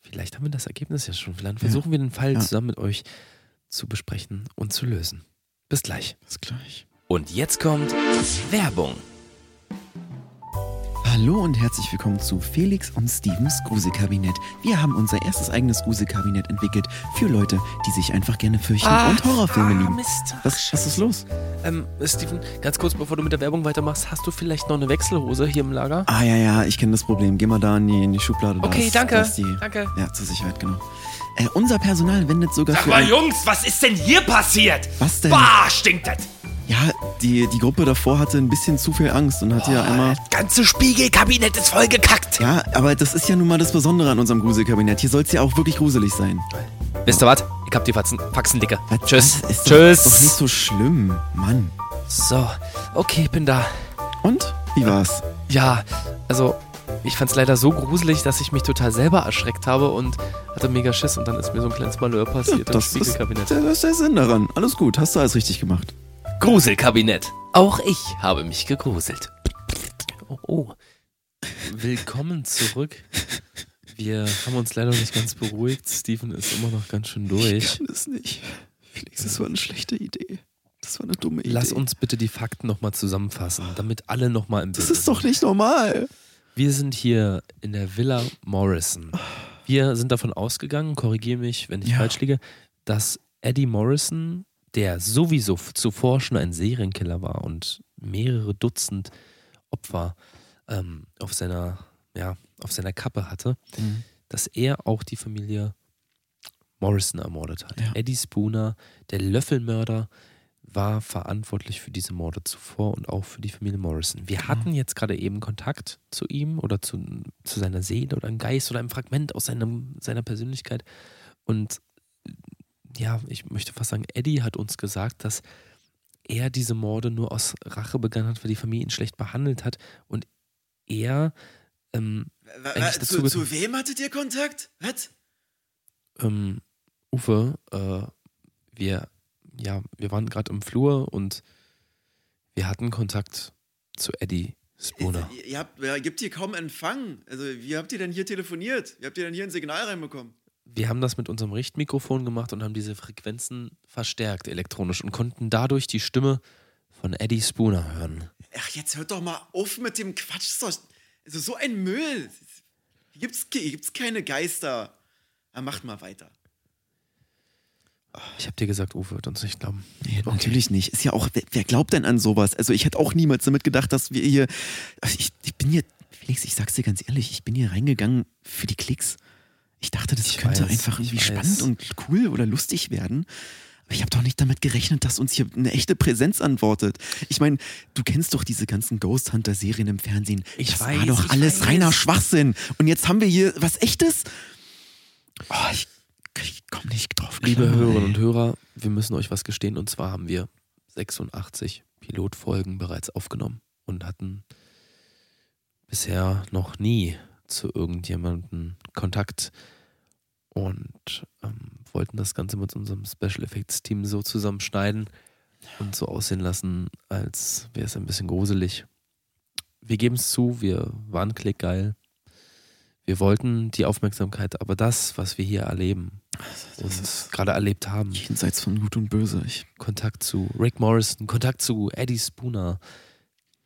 vielleicht haben wir das Ergebnis ja schon, vielleicht versuchen wir den Fall Ja. zusammen mit euch zu besprechen und zu lösen. Bis gleich. Bis gleich. Und jetzt kommt Werbung. Hallo und herzlich willkommen zu Felix und Stevens Gruselkabinett. Wir haben unser erstes eigenes Gruselkabinett entwickelt für Leute, die sich einfach gerne fürchten und Horrorfilme lieben. Ah, Mist. Was, was ist los? Ähm, Steven, ganz kurz bevor du mit der Werbung weitermachst, hast du vielleicht noch eine Wechselhose hier im Lager? Ah ja, ja, ich kenne das Problem. Geh mal da in die, in die Schublade. da Okay, ist- danke. da ist die, Danke. Ja, zur Sicherheit, genau. Äh, unser Personal wendet sogar Sag für mal, ein- Jungs, was ist denn hier passiert? Was denn? Bah, stinkt das. Ja, die, die Gruppe davor hatte ein bisschen zu viel Angst und hatte ja einmal. Das ganze Spiegelkabinett ist voll gekackt. Ja, aber das ist ja nun mal das Besondere an unserem Gruselkabinett. Hier soll es ja auch wirklich gruselig sein. Wisst ihr was? Ich hab die Faxen, Faxen dicke. Was, Tschüss. was? Ist Tschüss. Doch, doch nicht so schlimm, Mann. So, okay, ich bin da. Und? Wie war's? Ja, also ich fand's leider so gruselig, dass ich mich total selber erschreckt habe und hatte mega Schiss und dann ist mir so ein kleines Malheur passiert im das, ist, Spiegelkabinett. das ist der Sinn daran. Alles gut, hast du alles richtig gemacht. Gruselkabinett. Auch ich habe mich gegruselt. Oh, oh. Willkommen zurück. Wir haben uns leider nicht ganz beruhigt. Steven ist immer noch ganz schön durch. kann es nicht. Felix, das war eine schlechte Idee. Das war eine dumme Idee. Lass uns bitte die Fakten nochmal zusammenfassen, damit alle nochmal im Bild Das ist doch nicht normal. Wir sind hier in der Villa Morrison. Wir sind davon ausgegangen, korrigiere mich, wenn ich Ja. falsch liege, dass Eddie Morrison, der sowieso zuvor schon ein Serienkiller war und mehrere Dutzend Opfer ähm, auf seiner, ja, auf seiner Kappe hatte, Mhm. dass er auch die Familie Morrison ermordet hat. Ja. Eddie Spooner, der Löffelmörder, war verantwortlich für diese Morde zuvor und auch für die Familie Morrison. Wir hatten jetzt gerade eben Kontakt zu ihm oder zu, zu seiner Seele oder einem Geist oder einem Fragment aus seinem, seiner Persönlichkeit. Und äh, ja, ich möchte fast sagen, Eddie hat uns gesagt, dass er diese Morde nur aus Rache begangen hat, weil die Familie ihn schlecht behandelt hat und er ähm, dazu zu, wem hattet ihr Kontakt? Was? ähm, Uwe, äh, wir, ja, wir waren gerade im Flur und wir hatten Kontakt zu Eddie Spooner. Ihr, ihr habt, ihr gibt hier kaum Empfang. Also, wie habt ihr denn hier telefoniert? Wie habt ihr denn hier ein Signal reinbekommen? Wir haben das mit unserem Richtmikrofon gemacht und haben diese Frequenzen verstärkt elektronisch und konnten dadurch die Stimme von Eddie Spooner hören. Ach, jetzt hört doch mal auf mit dem Quatsch. Das ist doch, also so ein Müll. Hier gibt's, hier gibt's keine Geister. Ja, macht mal weiter. Ich habe dir gesagt, Uwe wird uns nicht glauben. Nee, natürlich nicht. Ist ja auch, wer, wer glaubt denn an sowas? Also ich hätte auch niemals damit gedacht, dass wir hier. Also ich, ich bin hier, Felix, ich sag's dir ganz ehrlich, ich bin hier reingegangen für die Klicks. Ich dachte, das Ich könnte weiß, einfach irgendwie spannend und cool oder lustig werden. Aber ich habe doch nicht damit gerechnet, dass uns hier eine echte Präsenz antwortet. Ich meine, du kennst doch diese ganzen Ghost Hunter-Serien im Fernsehen. Ich das weiß, war doch alles weiß. reiner Schwachsinn. Und jetzt haben wir hier was Echtes. Oh, ich, ich komme nicht drauf. Liebe klar, Hörerinnen und Hörer, wir müssen euch was gestehen und zwar haben wir 86 Pilotfolgen bereits aufgenommen und hatten bisher noch nie zu irgendjemandem Kontakt und ähm, wollten das Ganze mit unserem Special Effects Team so zusammenschneiden und so aussehen lassen, als wäre es ein bisschen gruselig. Wir geben es zu, wir waren klickgeil. Wir wollten die Aufmerksamkeit, aber das, was wir hier erleben und gerade erlebt haben, Jenseits von Gut und Böse. Ich Kontakt zu Rick Morrison, Kontakt zu Eddie Spooner,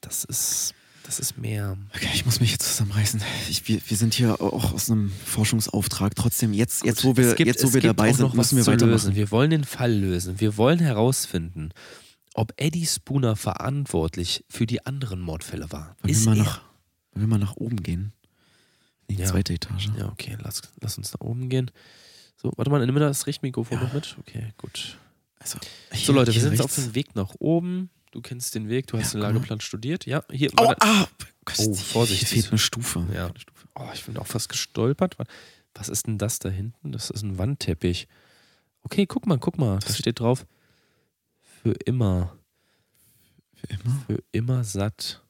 das ist, das ist mehr. Okay, ich muss mich jetzt zusammenreißen. Ich, wir, wir sind hier auch aus einem Forschungsauftrag. Trotzdem, jetzt, jetzt wo wir, gibt- jetzt, wo wir dabei sind, müssen wir weitermachen. lösen. Wir wollen den Fall lösen. Wir wollen herausfinden, ob Eddie Spooner verantwortlich für die anderen Mordfälle war. Wollen ist wir, mal er? nach, wollen wir mal nach oben gehen? In die Ja. zweite Etage. Ja, okay, lass, lass uns nach oben gehen. So, warte mal, nimm das Richtmikrofon Ja. noch mit. Okay, gut. Also, So, Leute, wir sind jetzt auf rechts. dem Weg nach oben. Du kennst den Weg, du hast Ja, den. Lageplan studiert. Ja, hier. Warte. ah, Oh, Vorsicht. Hier fehlt eine Stufe. Ja. Oh, ich bin auch fast gestolpert. Was ist denn das da hinten? Das ist ein Wandteppich. Okay, guck mal, guck mal. Da steht drauf. Für immer. Für immer? Für immer satt.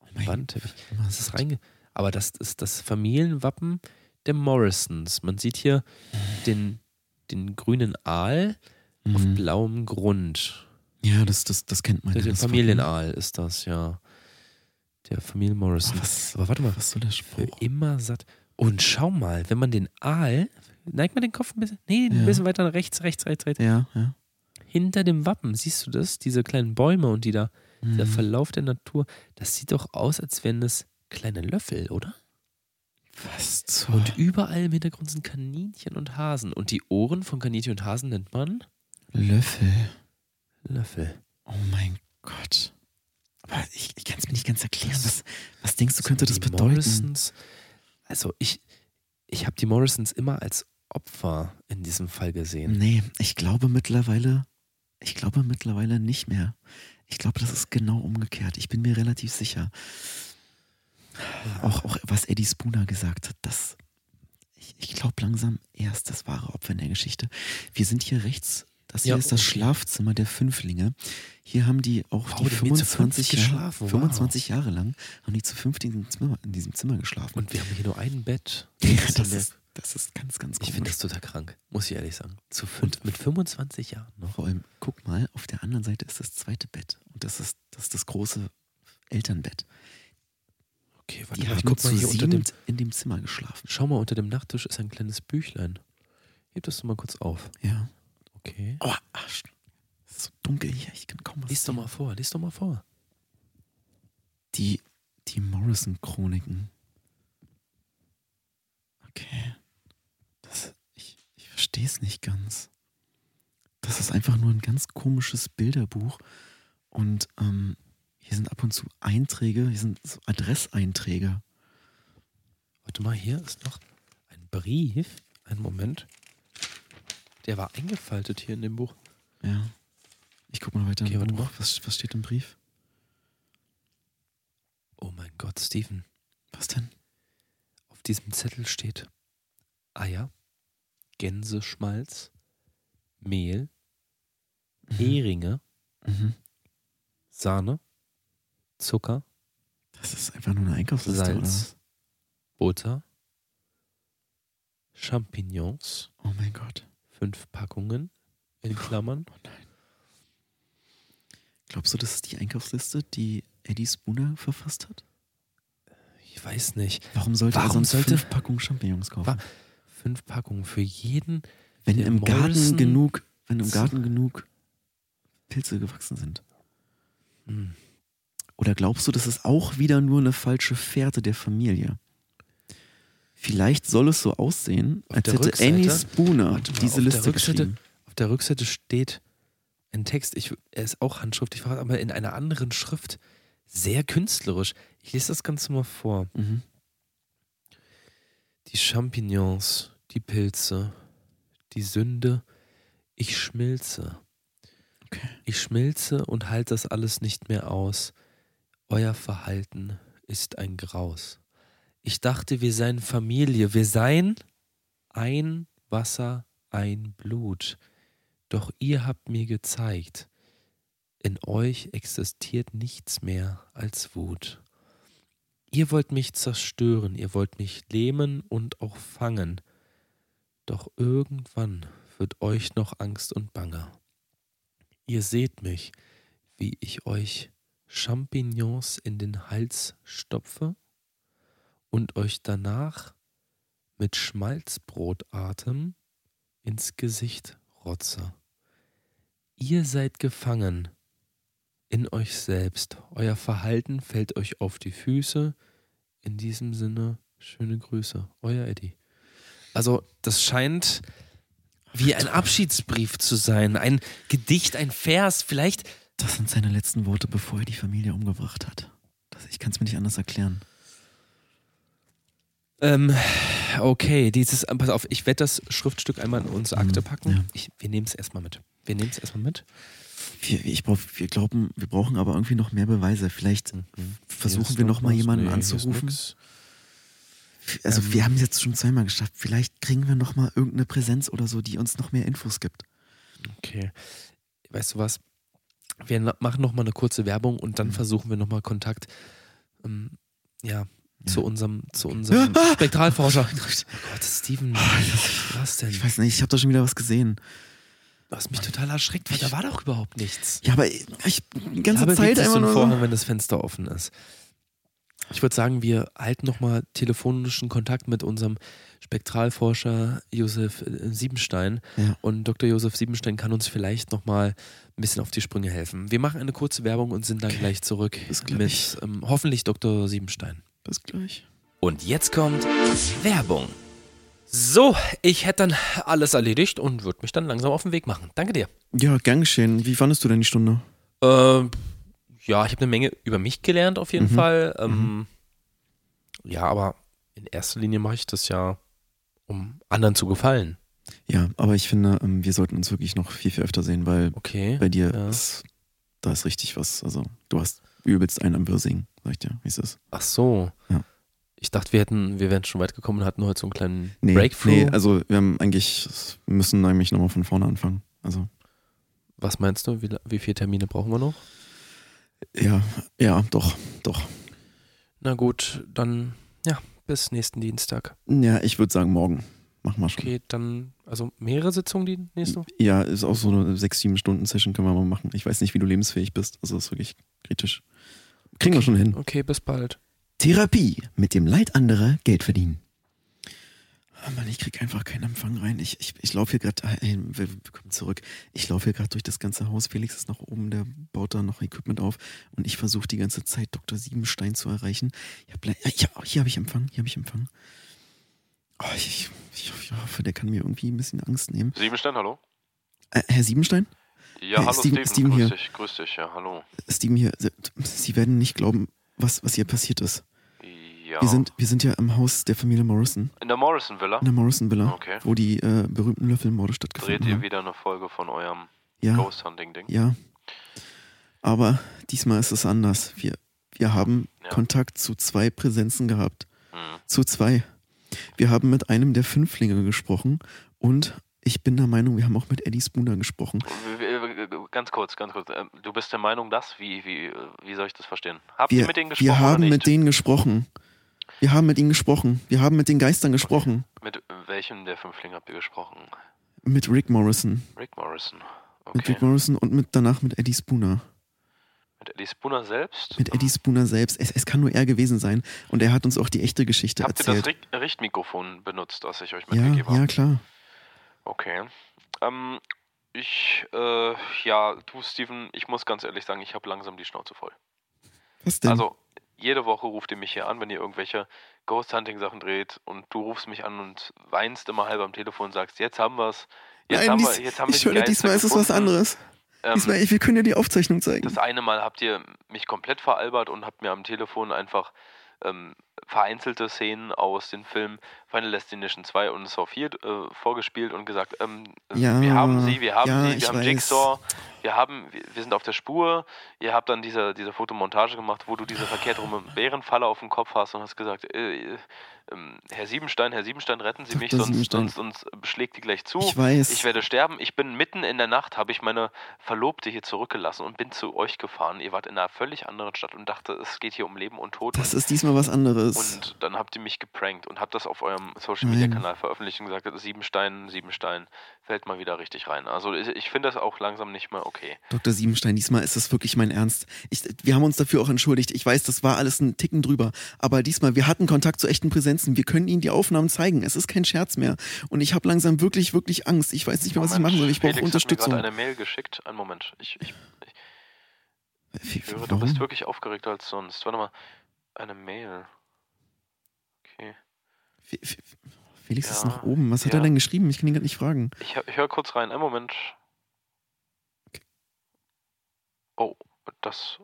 Oh mein Wandteppich. Immer Das ist reinge Aber das ist das Familienwappen der Morrisons. Man sieht hier den, den grünen Aal auf Mhm. blauem Grund. Ja, das, das, das kennt man. ja, Der Wappen. Familienaal ist das, ja. Der Familie Morrison. Oh, was- Aber warte mal, Was soll der für Spruch? immer satt. Und schau mal, wenn man den Aal, neigt man den Kopf ein bisschen, nee, ein Ja. bisschen weiter nach rechts, rechts, rechts, rechts. Ja, ja. Hinter dem Wappen, siehst du das? Diese kleinen Bäume und die da, dieser Mhm. Verlauf der Natur, das sieht doch aus, als wären das kleine Löffel, oder? Was zur... Und überall im Hintergrund sind Kaninchen und Hasen. Und die Ohren von Kaninchen und Hasen nennt man Löffel. Löffel. Oh mein Gott. Aber ich, ich kann es mir nicht ganz erklären. Was, was denkst du, könnte das bedeuten? Morrisons, also ich, ich habe die Morrisons immer als Opfer in diesem Fall gesehen. Nee, ich glaube mittlerweile, ich glaube mittlerweile nicht mehr. Ich glaube, das ist genau umgekehrt. Ich bin mir relativ sicher. Auch, auch was Eddie Spooner gesagt hat, das, ich, ich glaube langsam, er ist das wahre Opfer in der Geschichte. Wir sind hier rechts, das hier Ja, ist das okay. Schlafzimmer der Fünflinge. Hier haben die auch Wow, die die haben hier zu fünft 25, Jahre, geschlafen, wow. 25 Jahre lang, haben die zu fünft in diesem Zimmer, in diesem Zimmer geschlafen. Und wir haben hier nur ein Bett. ja, Das ist, das ist ganz, ganz ich komisch. finde das total krank, muss ich ehrlich sagen. Zu fünf, mit 25 Jahren noch. Vor allem, guck mal, auf der anderen Seite ist das zweite Bett. Und das ist das, ist das große Elternbett. Okay, warte Die mal, ich guck mal hier unter dem. in dem Zimmer geschlafen. Schau mal, unter dem Nachttisch ist ein kleines Büchlein. Heb das doch mal kurz auf. Ja. Okay. Oh, Arsch. Es ist so dunkel hier, ich kann kaum was Lies doch sehen. mal vor, lies doch mal vor. Die, die Morrison-Chroniken. Okay. Das, ich ich verstehe es nicht ganz. Das ist einfach nur ein ganz komisches Bilderbuch. Und ähm, hier sind ab und zu Einträge, hier sind so Adresseinträge. Warte mal, hier ist noch ein Brief. Einen Moment. Der war eingefaltet hier in dem Buch. Ja. Ich guck mal weiter Okay, warte mal. Was, was steht im Brief? Oh mein Gott, Steven. Was denn? Auf diesem Zettel steht Eier, Gänseschmalz, Mehl, Heringe, Mhm. Sahne, Zucker, Das ist einfach nur eine Einkaufsliste, oder? Salz, Butter, Champignons, Oh mein Gott. fünf Packungen in Klammern. Oh nein. Glaubst du, das ist die Einkaufsliste, die Eddie Spooner verfasst hat? Ich weiß nicht. Warum sollte er Warum sonst sollte- fünf Packungen Champignons kaufen? Fünf Packungen für jeden. wenn im Garten genug, wenn im Garten genug Pilze gewachsen sind. Hm. Oder glaubst du, das ist auch wieder nur eine falsche Fährte der Familie? Vielleicht soll es so aussehen, Auf als der hätte Rückseite- Annie Spooner mal, diese auf der Liste Rückseite- geschrieben. Auf der Rückseite steht ein Text, ich, er ist auch handschriftlich aber in einer anderen Schrift. Sehr künstlerisch. Ich lese das Ganze mal vor. Mhm. Die Champignons, die Pilze, die Sünde, ich schmilze. Okay. Ich schmilze und halte das alles nicht mehr aus. Euer Verhalten ist ein Graus. Ich dachte, wir seien Familie, wir seien ein Wasser, ein Blut. Doch ihr habt mir gezeigt, in euch existiert nichts mehr als Wut. Ihr wollt mich zerstören, ihr wollt mich lähmen und auch fangen. Doch irgendwann wird euch noch Angst und Bange. Ihr seht mich, wie ich euch Champignons in den Hals stopfe und euch danach mit Schmalzbrotatem ins Gesicht rotze. Ihr seid gefangen in euch selbst. Euer Verhalten fällt euch auf die Füße. In diesem Sinne, schöne Grüße. Euer Eddie. Also, das scheint wie ein Abschiedsbrief zu sein. Ein Gedicht, ein Vers, vielleicht. Das sind seine letzten Worte, bevor er die Familie umgebracht hat. Das, ich kann es mir nicht anders erklären. Ähm, okay, dieses, pass auf, ich werde das Schriftstück einmal in unsere Akte Mhm, packen. ja. Ich, wir nehmen es erstmal mit. Wir nehmen es erstmal mit. Wir, ich brauch, wir glauben, wir brauchen aber irgendwie noch mehr Beweise. Vielleicht Mhm. versuchen wir noch mal was. jemanden Nee, anzurufen. Also Ähm. wir haben es jetzt schon zweimal geschafft. Vielleicht kriegen wir noch mal irgendeine Präsenz oder so, die uns noch mehr Infos gibt. Okay. Weißt du was? Wir machen nochmal eine kurze Werbung und dann versuchen wir nochmal Kontakt ähm, ja, zu unserem, zu unserem Ah! Spektralforscher. Oh Gott, Steven, was denn? Ich weiß nicht, ich habe da schon wieder was gesehen. Du hast mich total erschreckt, weil da war doch überhaupt nichts. Ja, aber ich die Ich ganze habe Zeit einfach nur. Vorhang, wenn das Fenster offen ist. Ich würde sagen, wir halten nochmal telefonischen Kontakt mit unserem Spektralforscher Josef äh, Siebenstein. Ja. Und Dr. Josef Siebenstein kann uns vielleicht nochmal ein bisschen auf die Sprünge helfen. Wir machen eine kurze Werbung und sind dann gleich zurück Bis gleich. mit ähm, hoffentlich Dr. Siebenstein. bis gleich. Und jetzt kommt Werbung. So, ich hätte dann alles erledigt und würde mich dann langsam auf den Weg machen. Danke dir. Ja, gern geschehen. Wie fandest du denn die Stunde? Ähm, ja, ich habe eine Menge über mich gelernt auf jeden Mhm. Fall. Ähm, Ja, aber in erster Linie mache ich das ja, um anderen zu gefallen. Ja, aber ich finde, ähm, wir sollten uns wirklich noch viel, viel öfter sehen, weil Okay. bei dir ja. ist, da ist richtig was. Also, du hast übelst einen am Wirsing, sag ich dir, wie es ist. Ach so. Ja. Ich dachte, wir hätten, wir wären schon weit gekommen und hatten heute so einen kleinen Nee, Breakthrough. nee, also wir haben eigentlich, müssen eigentlich nochmal von vorne anfangen. Also, Was meinst du? Wie, wie viele Termine brauchen wir noch? ja, ja, doch, doch. Na gut, dann bis nächsten Dienstag. Ja, ich würde sagen, morgen. Machen wir schon. Okay, dann, also mehrere Sitzungen die nächste Woche? Ja, ist auch so eine 6-7-Stunden-Session können wir mal machen. Ich weiß nicht, wie du lebensfähig bist. Also, das ist wirklich kritisch. Kriegen wir schon hin. Okay, bis bald. Therapie mit dem Leid anderer Geld verdienen. Ah Mann, ich krieg einfach keinen Empfang rein. Ich, ich, ich laufe hier gerade, äh, wir, wir kommen zurück. Ich laufe hier gerade durch das ganze Haus. Felix ist noch oben, der baut da noch Equipment auf. Und ich versuche die ganze Zeit Dr. Siebenstein zu erreichen. Ich hab, ja, hier, hier habe ich Empfang, hier habe ich Empfang. Oh, ich, ich, ich hoffe, der kann mir irgendwie ein bisschen Angst nehmen. Siebenstein, hallo? Äh, Herr Siebenstein? Ja, Hey, hallo Steven- Steven, Steven grüß hier. dich, grüß dich, ja, hallo. Steven hier, Sie, Sie werden nicht glauben, was, was hier passiert ist. Ja. Wir, sind, wir sind ja im Haus der Familie Morrison. in der Morrison Villa. In der Morrison Villa, Okay. wo die äh, berühmten Löffelmorde Dreht stattgefunden ihr haben. wieder eine Folge von eurem Ja, Ghost Hunting Ding? ja. Aber diesmal ist es anders. Wir, wir haben Ja. Kontakt zu zwei Präsenzen gehabt. Hm. Zu zwei. Wir haben mit einem der Fünflinge gesprochen und ich bin der Meinung, wir haben auch mit Eddie Spooner gesprochen. Ganz kurz, ganz kurz. ähm, Du bist der Meinung, dass? Wie, wie, wie soll ich das verstehen? Habt Wir, ihr mit denen gesprochen wir haben mit denen gesprochen. Wir haben mit ihnen gesprochen. Wir haben mit den Geistern gesprochen. Mit welchem der Fünflinge habt ihr gesprochen? Mit Rick Morrison. Rick Morrison. Mit Okay. Rick Morrison und mit, danach mit Eddie Spooner. Mit Eddie Spooner selbst? Mit Eddie Spooner selbst. Es, es kann nur er gewesen sein. Und er hat uns auch die echte Geschichte Habt ihr das erzählt. Richt Richtmikrofon benutzt, das ich euch Ja, mitgegeben ja, habe? klar. Okay. Ähm, ich, äh, ja, du, Steven, ich muss ganz ehrlich sagen, ich habe langsam die Schnauze voll. Was denn? Also, jede Woche ruft ihr mich hier an, wenn ihr irgendwelche Ghost Hunting Sachen dreht und du rufst mich an und weinst immer halb am Telefon und sagst, jetzt haben wir's. Jetzt Nein, haben dies, wir, jetzt haben wir ich die höre, diesmal ist es was gefunden. anderes. Ähm, Diesmal, wir können ja die Aufzeichnung zeigen. das eine Mal habt ihr mich komplett veralbert und habt mir am Telefon einfach ähm, vereinzelte Szenen aus den Filmen Final Destination 2 und Saw 4 äh, vorgespielt und gesagt, ähm, äh, Ja, wir haben sie, wir haben ja, sie, wir haben weiß. Jigsaw, wir haben, wir, sind auf der Spur, ihr habt dann diese, diese Fotomontage gemacht, wo du diese verkehrt rum Bärenfalle auf dem Kopf hast und hast gesagt, äh, äh, ähm, Herr Siebenstein, Herr Siebenstein, retten Sie mich, sonst, sonst, sonst schlägt die gleich zu. Ich weiß. Ich werde sterben. Ich bin mitten in der Nacht, habe ich meine Verlobte hier zurückgelassen und bin zu euch gefahren. Ihr wart in einer völlig anderen Stadt und dachte, es geht hier um Leben und Tod. Das ist diesmal was anderes. und dann habt ihr mich geprankt und habt das auf eurem Social Nein. Media Kanal veröffentlicht und gesagt, Siebenstein, Siebenstein fällt mal wieder richtig rein. Also ich, ich finde das auch langsam nicht mehr okay. Dr. Siebenstein, diesmal ist es wirklich mein Ernst. Ich, wir haben uns dafür auch entschuldigt. Ich weiß, das war alles ein Ticken drüber. Aber diesmal, wir hatten Kontakt zu echten Präsenzen. Wir können Ihnen die Aufnahmen zeigen. Es ist kein Scherz mehr. Und ich habe langsam wirklich, wirklich Angst. Ich weiß nicht mehr, was ich Moment, machen soll. Ich brauche Unterstützung. hat mir gerade eine Mail geschickt. Einen Moment. Ich, ich, Wie- ich höre, du Warum? bist wirklich aufgeregter als sonst. Warte mal. Eine Mail. Okay. Fe- Fe- Felix ist Ja, noch oben. Was hat ja. er denn geschrieben? Ich kann ihn gerade nicht fragen. Ich, ich höre kurz rein. Einen Moment. Oh, das,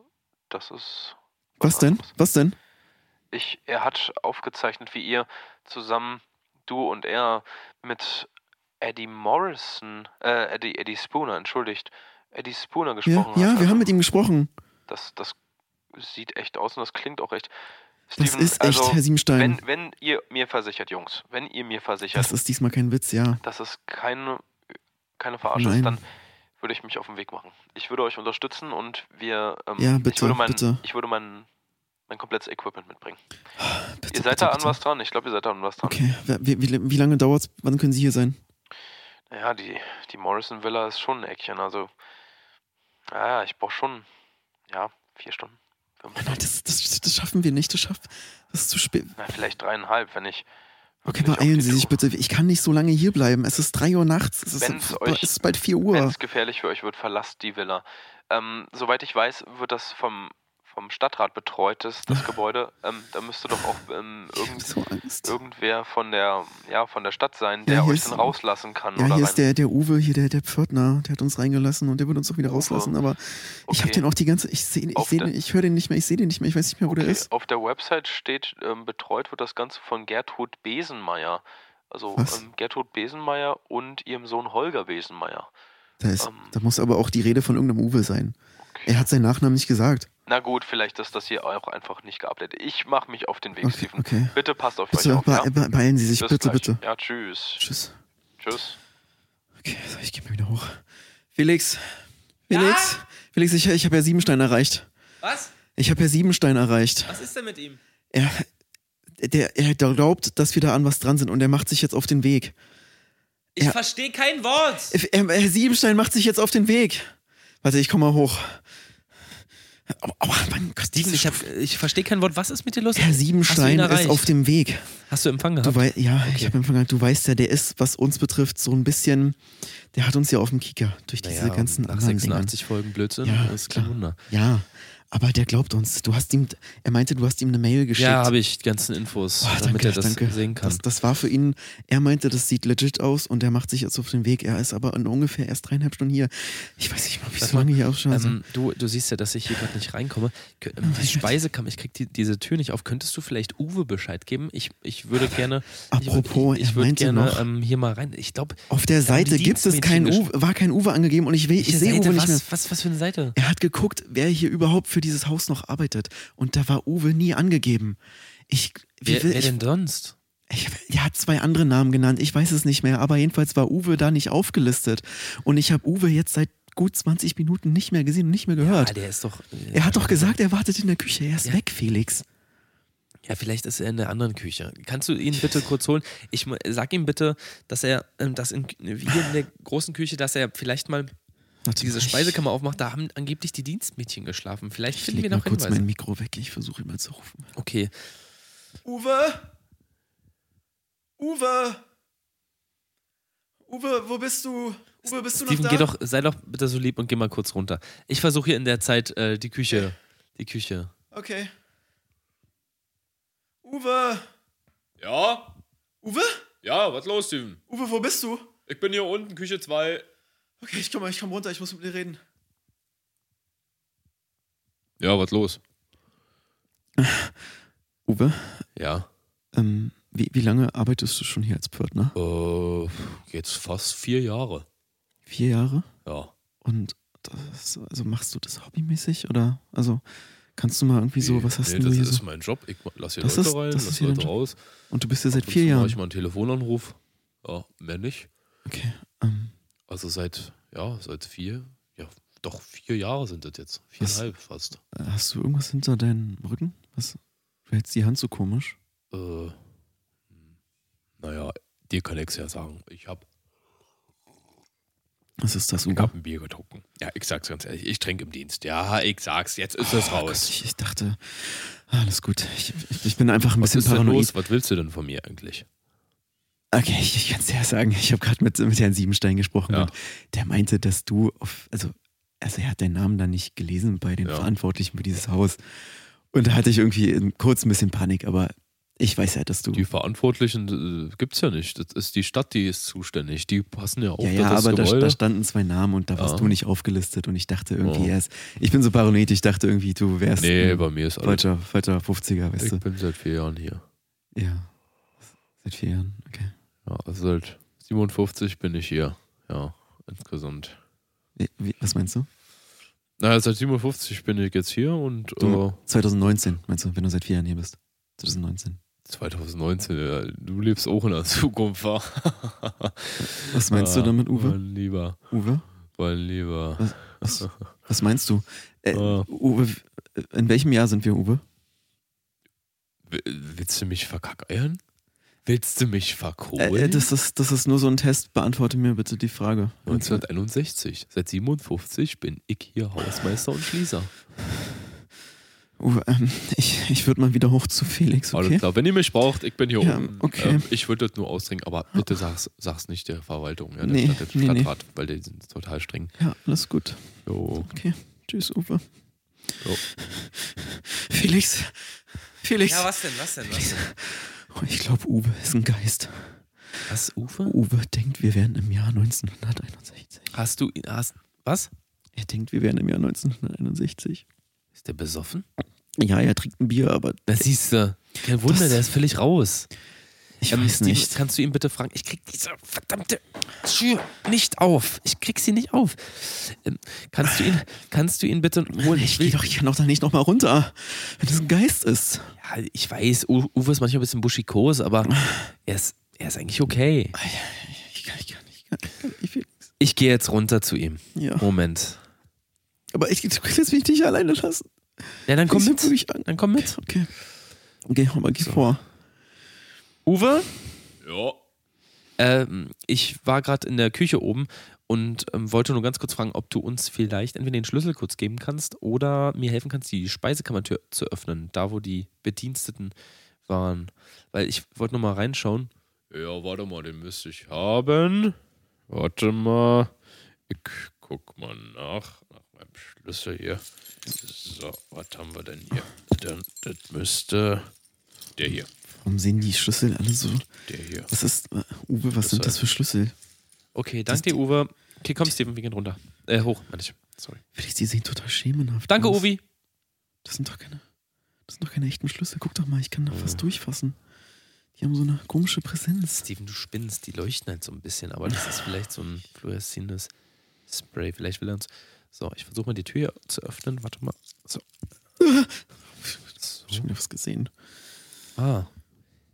das ist. Was denn? anderes. Was denn? Ich, er hat aufgezeichnet, wie ihr zusammen, du und er, mit Eddie Morrison, äh, Eddie, Eddie Spooner, entschuldigt, Eddie Spooner Ja, gesprochen ja, habt. wir haben mit ihm gesprochen. Das, das sieht echt aus und das klingt auch echt. Das Steven, ist echt, also, Herr Siebenstein. wenn, wenn ihr mir versichert, Jungs, wenn ihr mir versichert, Das ist diesmal kein Witz, ja. dass es keine, keine Verarsche ist, Nein. dann würde ich mich auf den Weg machen. Ich würde euch unterstützen und wir. Ähm, Ja, ich bitte, würde mein, bitte. Ich würde mein, mein komplettes Equipment mitbringen. Bitte, ihr seid bitte, da an was dran? Ich glaube, ihr seid da an was dran. Okay, wie, wie, wie lange dauert's? Wann können Sie hier sein? Naja, die, die Morrison Villa ist schon ein Eckchen. Also, ja, ich brauche schon, ja, vier Stunden. Nein, das, das, das schaffen wir nicht. Das schafft. Das ist zu spät. Na, vielleicht dreieinhalb, wenn ich. Okay, beeilen Sie sich bitte. Ich kann nicht so lange hier bleiben. Es ist 3 Uhr nachts. Es ist, Wenn's es euch- ist bald 4 Wenn Uhr. es gefährlich für euch wird, verlasst die Villa. Ähm, soweit ich weiß, wird das vom, vom Stadtrat betreut, das, das Gebäude. Ähm, da müsste doch auch ähm, irgend, so irgendwer von der, ja, von der Stadt sein, der hier euch dann rauslassen kann. Ja, hier rein. ist der, der Uwe, hier der, der Pförtner, der hat uns reingelassen und der wird uns auch wieder Uwe. rauslassen. Aber ich habe Okay. den auch die ganze, ich sehe, ich der- ich höre den nicht mehr, ich sehe den nicht mehr, ich weiß nicht mehr, wo der Okay, ist. Auf der Website steht, ähm, betreut wird das Ganze von Gertrud Besenmeier. Also ähm, Gertrud Besenmeier und ihrem Sohn Holger Besenmeier. Da, ist, ähm, da muss aber auch die Rede von irgendeinem Uwe sein. Okay. Er hat seinen Nachnamen nicht gesagt. Na gut, vielleicht ist das hier auch einfach nicht geupdatet. Ich mache mich auf den Weg, Okay, Steven. okay. Bitte passt auf Bitte euch auf. be Ja? be beeilen Sie sich, Bis bitte, gleich. bitte. Ja, tschüss. Tschüss. Tschüss. Okay, so, ich gehe mal wieder hoch. Felix, Felix, Felix, ich, ich habe ja Siebenstein erreicht. Was? Ich habe ja Siebenstein erreicht. Was ist denn mit ihm? Er, der, er glaubt, dass wir da an was dran sind und er macht sich jetzt auf den Weg. Ich Ja. verstehe kein Wort. Er, Herr Siebenstein macht sich jetzt auf den Weg. Warte, ich komme mal hoch. Mein Gott, Steven, ich, ich verstehe kein Wort. Was ist mit dir los? Herr du Siebenstein ist auf dem Weg. Hast du Empfang Du gehabt? wei ja, ich Okay. habe empfangen. Du weißt ja, der ist, was uns betrifft, so ein bisschen. Der hat uns ja auf dem Kicker durch diese Naja, ganzen nach anderen 86 Folgen Blödsinn, Ja, ist kein klar. Wunder. Ja, aber der glaubt uns. Du hast ihm, er meinte, du hast ihm eine Mail geschickt. Ja, habe ich die ganzen Infos, Oh, damit danke, er das danke. sehen kann. Das, das war für ihn, er meinte, das sieht legit aus und er macht sich jetzt auf den Weg. Er ist aber in ungefähr erst dreieinhalb Stunden hier. Ich weiß nicht mal, wie so lange hier ausschaut. Ähm, du, du siehst ja, dass ich hier gerade nicht reinkomme. Ähm, Die Speisekammer, ich krieg die, diese Tür nicht auf. Könntest du vielleicht Uwe Bescheid geben? Ich, ich würde gerne. Apropos, ich, ich er würde gerne noch- ähm, hier mal rein. Ich glaube, auf der Seite gibt es kein Uwe, war kein Uwe angegeben und ich, will, ich sehe Uwe nicht was, mehr. was, was für eine Seite? Er hat geguckt, wer hier überhaupt für dieses Haus noch arbeitet. Und da war Uwe nie angegeben. Ich, wie Wer, will, wer ich, denn sonst? ich, er hat zwei andere Namen genannt, ich weiß es nicht mehr, aber jedenfalls war Uwe da nicht aufgelistet. Und ich habe Uwe jetzt seit gut 20 Minuten nicht mehr gesehen und nicht mehr gehört. Ah, der ist doch. äh, er hat doch gesagt, er wartet in der Küche. Er ist Ja. weg, Felix. Ja, vielleicht ist er in der anderen Küche. Kannst du ihn bitte kurz holen? Ich sag ihm bitte, dass er, ähm, dass in, hier in der großen Küche, dass er vielleicht mal Warte diese Speisekammer aufmacht. Da haben angeblich die Dienstmädchen geschlafen. Vielleicht Ich finden wir mal noch kurz Hinweise. mein Mikro weg. Ich versuche ihn mal zu rufen. Okay. Uwe? Uwe? Uwe, wo bist du? Uwe, bist du Steven, noch geh da? doch, sei doch bitte so lieb und geh mal kurz runter. Ich versuche hier in der Zeit äh, die Küche, die Küche. Okay. Uwe? Ja? Uwe? Ja, was los, Steven? Uwe, wo bist du? Ich bin hier unten, Küche 2. Okay, ich komme ich komm runter, ich muss mit dir reden. Ja, was los? Uwe, Ja. ähm, wie, wie lange arbeitest du schon hier als Pförtner? Äh, jetzt fast vier Jahre. Vier Jahre? Ja. Und das, also machst du das hobbymäßig oder also kannst du mal irgendwie so, Nee, was hast nee, du das hier ist so? mein Job. Ich lass hier Das Leute ist- rein, das lass ist Leute raus. Und du bist hier seit vier Jahren. ich mal einen Telefonanruf. Ja, mehr nicht. Okay. Also seit, ja, seit vier, ja, doch vier Jahre sind das jetzt. Was? Viereinhalb fast. hast du irgendwas hinter deinem Rücken? Was? Du hältst die Hand so komisch. Äh, naja, dir kann ich ja sagen. Ich hab, Was ist das, ich hab ein Bier getrunken. Ja, ich sag's ganz ehrlich, ich trinke im Dienst. Ja, ich sag's, jetzt ist es Oh Gott, raus. ich, ich dachte, alles gut. Ich, ich, bin einfach ein Was bisschen ist denn paranoid. los? Was willst du denn von mir eigentlich? Okay, ich, ich kann es dir ja sagen. Ich habe gerade mit, mit Herrn Siebenstein gesprochen Ja. und der meinte, dass du auf, also, also er hat deinen Namen dann nicht gelesen bei den Ja. Verantwortlichen für dieses Haus. Und da hatte ich irgendwie in- kurz ein bisschen Panik, aber ich weiß ja, dass du. Die Verantwortlichen äh, gibt's ja nicht. Das ist die Stadt, die ist zuständig. Die passen ja auf ja, ja, das aber da, Gebäude. da standen zwei Namen und da warst Ja. du nicht aufgelistet und ich dachte irgendwie Ja. erst, ich bin so paranoid, ich dachte irgendwie, du wärst nee, bei mir ist alles. falscher, falscher 50er, weißt Ich du. bin seit vier Jahren hier. Ja. Seit vier Jahren, okay. Ja, also seit 57 bin ich hier. Ja, insgesamt. Wie, wie, was meinst du? Naja, seit 57 bin ich jetzt hier und du äh, 2019, meinst du, wenn du seit vier Jahren hier bist? 2019. 2019, ja, du lebst auch in der Zukunft, wa? Was meinst du Ah, damit, Uwe? Mein Lieber. Uwe? mein Lieber. Was, was, was meinst du? Äh, Oh. Uwe, in welchem Jahr sind wir, Uwe? Willst du mich verkackeiern? Willst du mich verkohlen? Äh, äh, das, ist, das ist nur so ein Test. Beantworte mir bitte die Frage. 1961. Seit 57 bin ich hier Hausmeister und Schließer. Uwe, ähm, ich, ich würde mal wieder hoch zu Felix, Alles okay? klar, wenn ihr mich braucht, ich bin hier Ja, oben. okay. Ähm, ich würde das nur ausdringen, aber bitte sag's, sag's nicht der Verwaltung, ja, der Nee, Stadt, der nee, nee. Stadtrat, weil die sind total streng. Ja, alles gut. Jo. Okay. Tschüss, Uwe. Jo. Felix. Felix. was denn, was denn, was denn? Oh, ich glaube, Uwe ist ein Geist. Was, Uwe? Uwe denkt, wir wären im Jahr 1961. Hast du ihn, hast, was? Er denkt, wir wären im Jahr 1961. Ist der besoffen? Ja, er trinkt ein Bier, aber Da siehst du. Kein Wunder, Das- der ist völlig raus. ich Ähm, weiß nicht. Kannst du ihn bitte fragen? Ich krieg diese verdammte Tür nicht auf. Ich krieg sie nicht auf. Ähm, kannst du ihn, kannst du ihn bitte holen? Ich gehe doch, ich kann doch da nicht nochmal runter, wenn das ein Geist ist. Ja, ich weiß, U- Uwe ist manchmal ein bisschen buschikos, aber er ist, er ist eigentlich okay. Ich kann, ich kann, ich kann, ich kann nicht, Felix. Ich gehe jetzt runter zu ihm. Ja. Moment. Aber ich, du kannst mich nicht alleine lassen. Ja, dann komm Ich mit. rufe mich an. Dann komm mit. Okay. Okay, aber geh vor. Uwe? Ja. Ähm, ich war gerade in der Küche oben und ähm, wollte nur ganz kurz fragen, ob du uns vielleicht entweder den Schlüssel kurz geben kannst oder mir helfen kannst, die Speisekammertür zu öffnen, da wo die Bediensteten waren. Weil ich wollte nur mal reinschauen. Ja, warte mal, den müsste ich haben. Warte mal. Ich guck mal nach, nach meinem Schlüssel hier. So, was haben wir denn hier? Dann, das müsste der hier. Warum sehen die Schlüssel alle so? Der hier. Was ist, äh, Uwe, was sind das für Schlüssel? Okay, danke dir, Uwe. Okay, komm, Steven, wir gehen runter. Äh, hoch, meine ich. Sorry. Felix, die sehen total schemenhaft Danke, aus. Uvi. Das sind doch keine, das sind doch keine echten Schlüssel. Guck doch mal, ich kann da fast durchfassen. Die haben so eine komische Präsenz. Steven, du spinnst, die leuchten halt so ein bisschen, aber das ist vielleicht so ein fluoreszierendes Spray. Vielleicht will er uns. So, ich versuche mal die Tür zu öffnen. Warte mal. So. Schon wieder was gesehen. Ah,